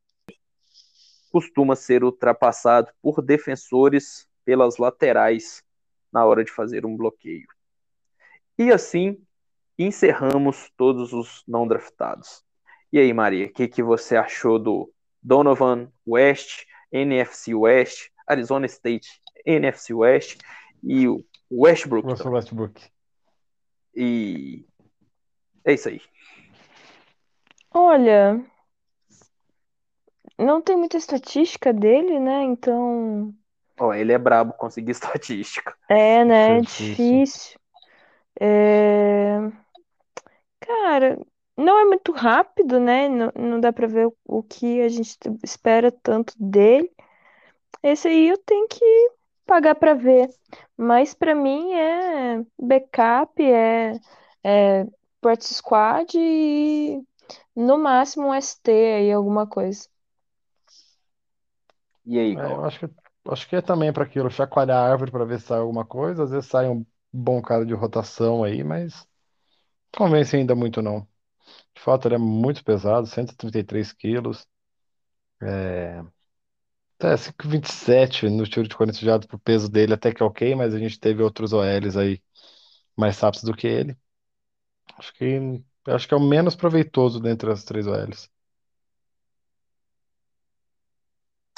Costuma ser ultrapassado por defensores pelas laterais na hora de fazer um bloqueio. E assim encerramos todos os não draftados. E aí, Maria, o que, que você achou do Donovan West NFC West, Arizona State, NFC West e o Westbrook. Russell Westbrook. E é isso aí. Olha, não tem muita estatística dele, né? Então. Ó, ele é brabo conseguir estatística. É, né? Difícil. difícil. É... Cara, não é muito rápido, né? Não, não dá para ver o, o que a gente espera tanto dele. Esse aí eu tenho que pagar para ver. Mas para mim é backup, é, é practice squad e no máximo um ST aí, alguma coisa. E aí, É, eu acho que, acho que é também para aquilo, chacoalhar a árvore para ver se sai alguma coisa. Às vezes sai um bom cara de rotação aí, mas convence ainda muito não. De fato, ele é muito pesado, 133 quilos. É, é 5,27 no tiro de 40 jardas pro peso dele, até que é ok, mas a gente teve outros OLs aí mais rápidos do que ele. Acho que, acho que é o menos proveitoso dentre as três OLs.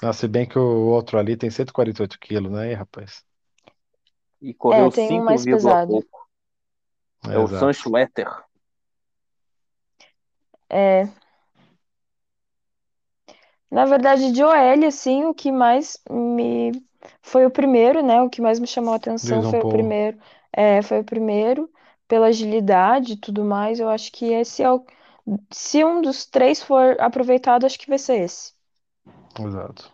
Ah, se bem que o outro ali tem 148 quilos, né, rapaz? E correu É, tem um 5, mais pesado. pouco. É o Sam Exato. Schletter. É, na verdade, de OL, assim, o que mais me foi o primeiro, né? O que mais me chamou a atenção Jason foi o Paul. primeiro. É, foi o primeiro, pela agilidade e tudo mais. Eu acho que esse é o. Se um dos três for aproveitado, acho que vai ser esse. Exato.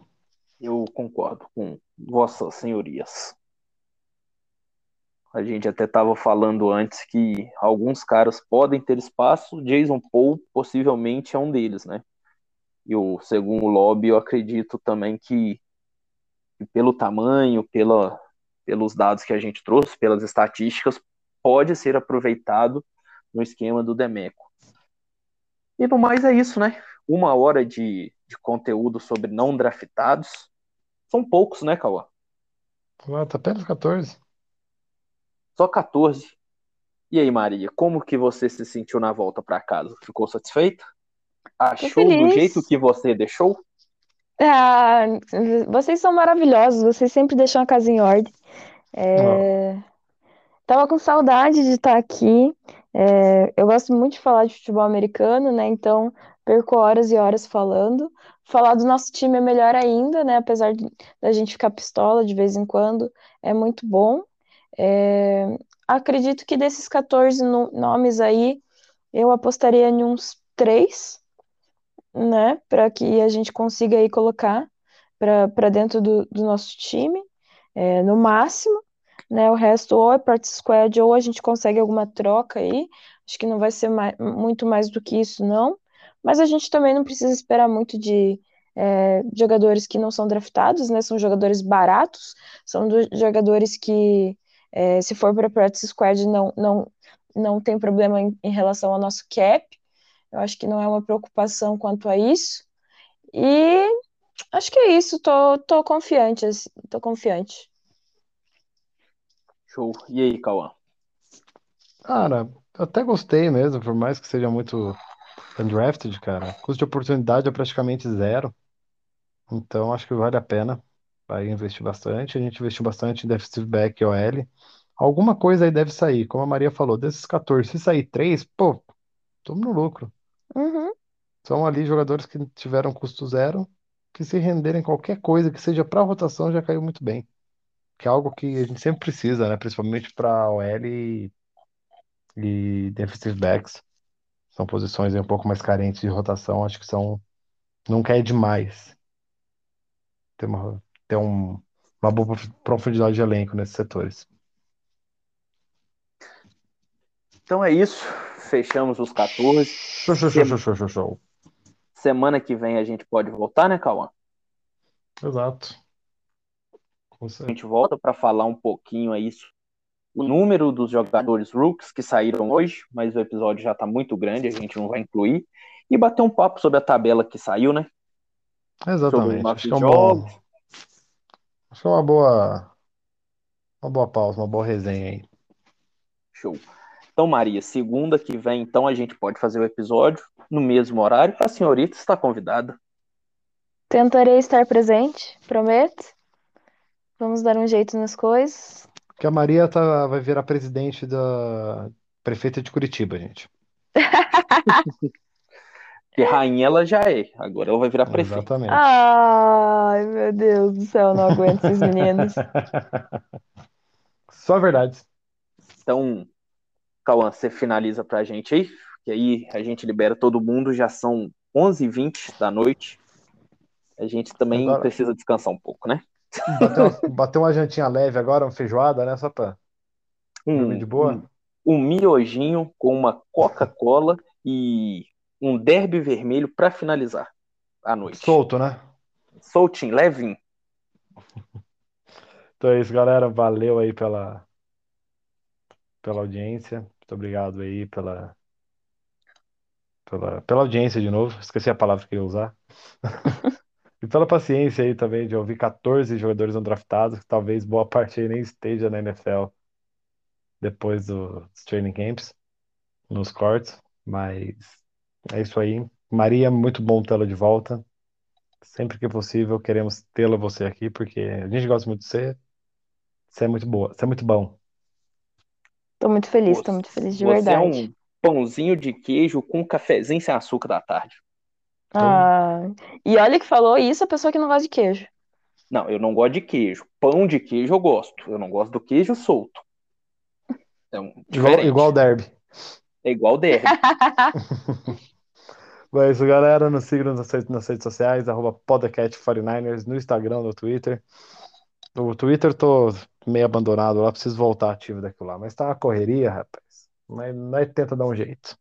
Eu concordo com vossas senhorias. A gente até estava falando antes que alguns caras podem ter espaço, Jason Paul possivelmente é um deles, né? E o segundo lobby, eu acredito também que, que pelo tamanho, pela, pelos dados que a gente trouxe, pelas estatísticas, pode ser aproveitado no esquema do Demeco. E no mais é isso, né? Uma hora de, de conteúdo sobre não draftados. São poucos, né, Cauã? Ah, tá apenas 14. Só 14. E aí, Maria, como que você se sentiu na volta para casa? Ficou satisfeita? Achou do jeito que você deixou? Ah, vocês são maravilhosos, vocês sempre deixam a casa em ordem. É, Tava com saudade de estar aqui. É, eu gosto muito de falar de futebol americano, né? Então perco horas e horas falando. Falar do nosso time é melhor ainda, né? Apesar da gente ficar pistola de vez em quando, é muito bom. É, acredito que desses 14 no- nomes aí, eu apostaria em uns três, né? Para que a gente consiga aí colocar para dentro do, do nosso time, é, no máximo né? O resto ou é practice squad ou a gente consegue alguma troca aí. Acho que não vai ser mai- muito mais do que isso, não. Mas a gente também não precisa esperar muito de é, jogadores que não são draftados, né? São jogadores baratos, são do- jogadores que, é, se for para practice squad, não, não, não tem problema em, em relação ao nosso cap. Eu acho que não é uma preocupação quanto a isso. E acho que é isso. Tô, tô confiante, assim, tô confiante. Show. E aí, Cauã? Cara, eu até gostei mesmo, por mais que seja muito undrafted, cara. Custo de oportunidade é praticamente zero. Então acho que vale a pena. Vai investir bastante. A gente investiu bastante em defensive back e OL. Alguma coisa aí deve sair. Como a Maria falou, desses 14, se sair 3, pô, estamos no lucro. Uhum. São ali jogadores que tiveram custo zero, que se renderem qualquer coisa que seja para rotação já caiu muito bem. Que é algo que a gente sempre precisa, né? Principalmente para OL e, e defensive backs. São posições um pouco mais carentes de rotação. Acho que são. Nunca é demais ter uma, ter um, uma boa profundidade de elenco nesses setores. Então é isso. Fechamos os 14. Show, show, show, show, show, show. Semana que vem a gente pode voltar, né, Cauã? Exato. A gente volta para falar um pouquinho aí o número dos jogadores rooks que saíram hoje, mas o episódio já está muito grande, a gente não vai incluir. E bater um papo sobre a tabela que saiu, né? Exatamente. Acho que é um bom. Acho que é uma boa. Uma boa pausa, uma boa resenha aí. Show. Então, Maria, segunda que vem, então, a gente pode fazer o episódio no mesmo horário. A senhorita está convidada. Tentarei estar presente, prometo. Vamos dar um jeito nas coisas. Que a Maria tá, vai virar presidente da prefeita de Curitiba, gente. Porque rainha ela já é, agora ela vai virar prefeita. Exatamente. Ai, meu Deus do céu, não aguento esses meninos. Só verdade. Então, Cauã, você finaliza pra gente aí, que aí a gente libera todo mundo, já são 11h20 da noite. A gente também Agora- precisa descansar um pouco, né? Bateu uma, bateu uma jantinha leve agora, uma feijoada, né? Pra dormir de boa. Um, um miojinho com uma Coca-Cola e um derby vermelho pra finalizar a noite. Solto, né? Soltinho, levinho. Então é isso, galera. Valeu aí pela, pela audiência. Muito obrigado aí pela, pela, pela audiência de novo. Esqueci a palavra que eu ia usar. E pela paciência aí também de ouvir 14 jogadores undraftados, que talvez boa parte aí nem esteja na NFL depois do- dos training camps, nos cortes. Mas é isso aí. Maria, muito bom tê-la de volta. Sempre que possível, queremos tê-la você aqui, porque a gente gosta muito de você. Você é muito boa, você é muito bom. Tô muito feliz, tô muito feliz de Você é verdade. um pãozinho de queijo com um cafezinho sem açúcar da tarde. Ah, e olha que falou isso a pessoa que não gosta de queijo. Não, eu não gosto de queijo. Pão de queijo eu gosto. Eu não gosto do queijo solto. É um, Igual, igual o Derby. É igual derby. Bom, é isso, galera. Nos sigam nas redes, nas redes sociais, arroba podcast49ers, no Instagram, no Twitter. No Twitter tô meio abandonado lá, preciso voltar ativo daquilo lá. Mas tá uma correria, rapaz. Mas nós tenta dar um jeito.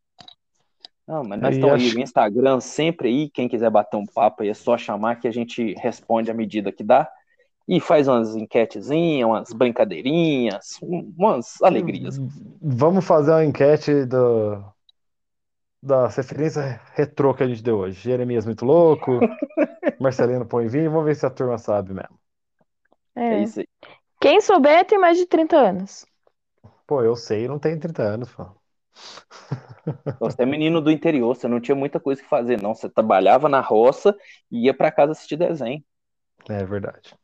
Não, mas nós estamos aí no Instagram sempre aí. Quem quiser bater um papo aí é só chamar que a gente responde à medida que dá. E faz umas enquetezinhas, umas brincadeirinhas, um- umas alegrias. Vamos fazer uma enquete do, das referências retrô que a gente deu hoje. Jeremias muito louco, Marcelino põe vinho. Vamos ver se a turma sabe mesmo. É É. isso aí. Quem souber tem mais de 30 anos. Pô, eu sei, não tenho 30 anos, pô. Você é menino do interior, você não tinha muita coisa que fazer, não. Você trabalhava na roça e ia pra casa assistir desenho. É verdade.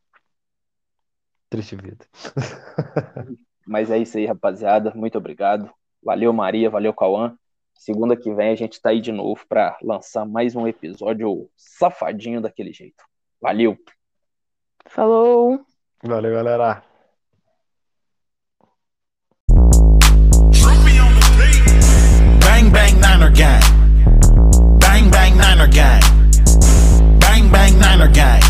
Triste vida. Mas é isso aí, rapaziada. Muito obrigado. Valeu, Maria. Valeu, Cauã. Segunda que vem a gente tá aí de novo pra lançar mais um episódio safadinho daquele jeito. Valeu. Falou! Valeu, galera. Niner Gang. Bang, bang, Niner Gang. Bang, bang, Niner Gang.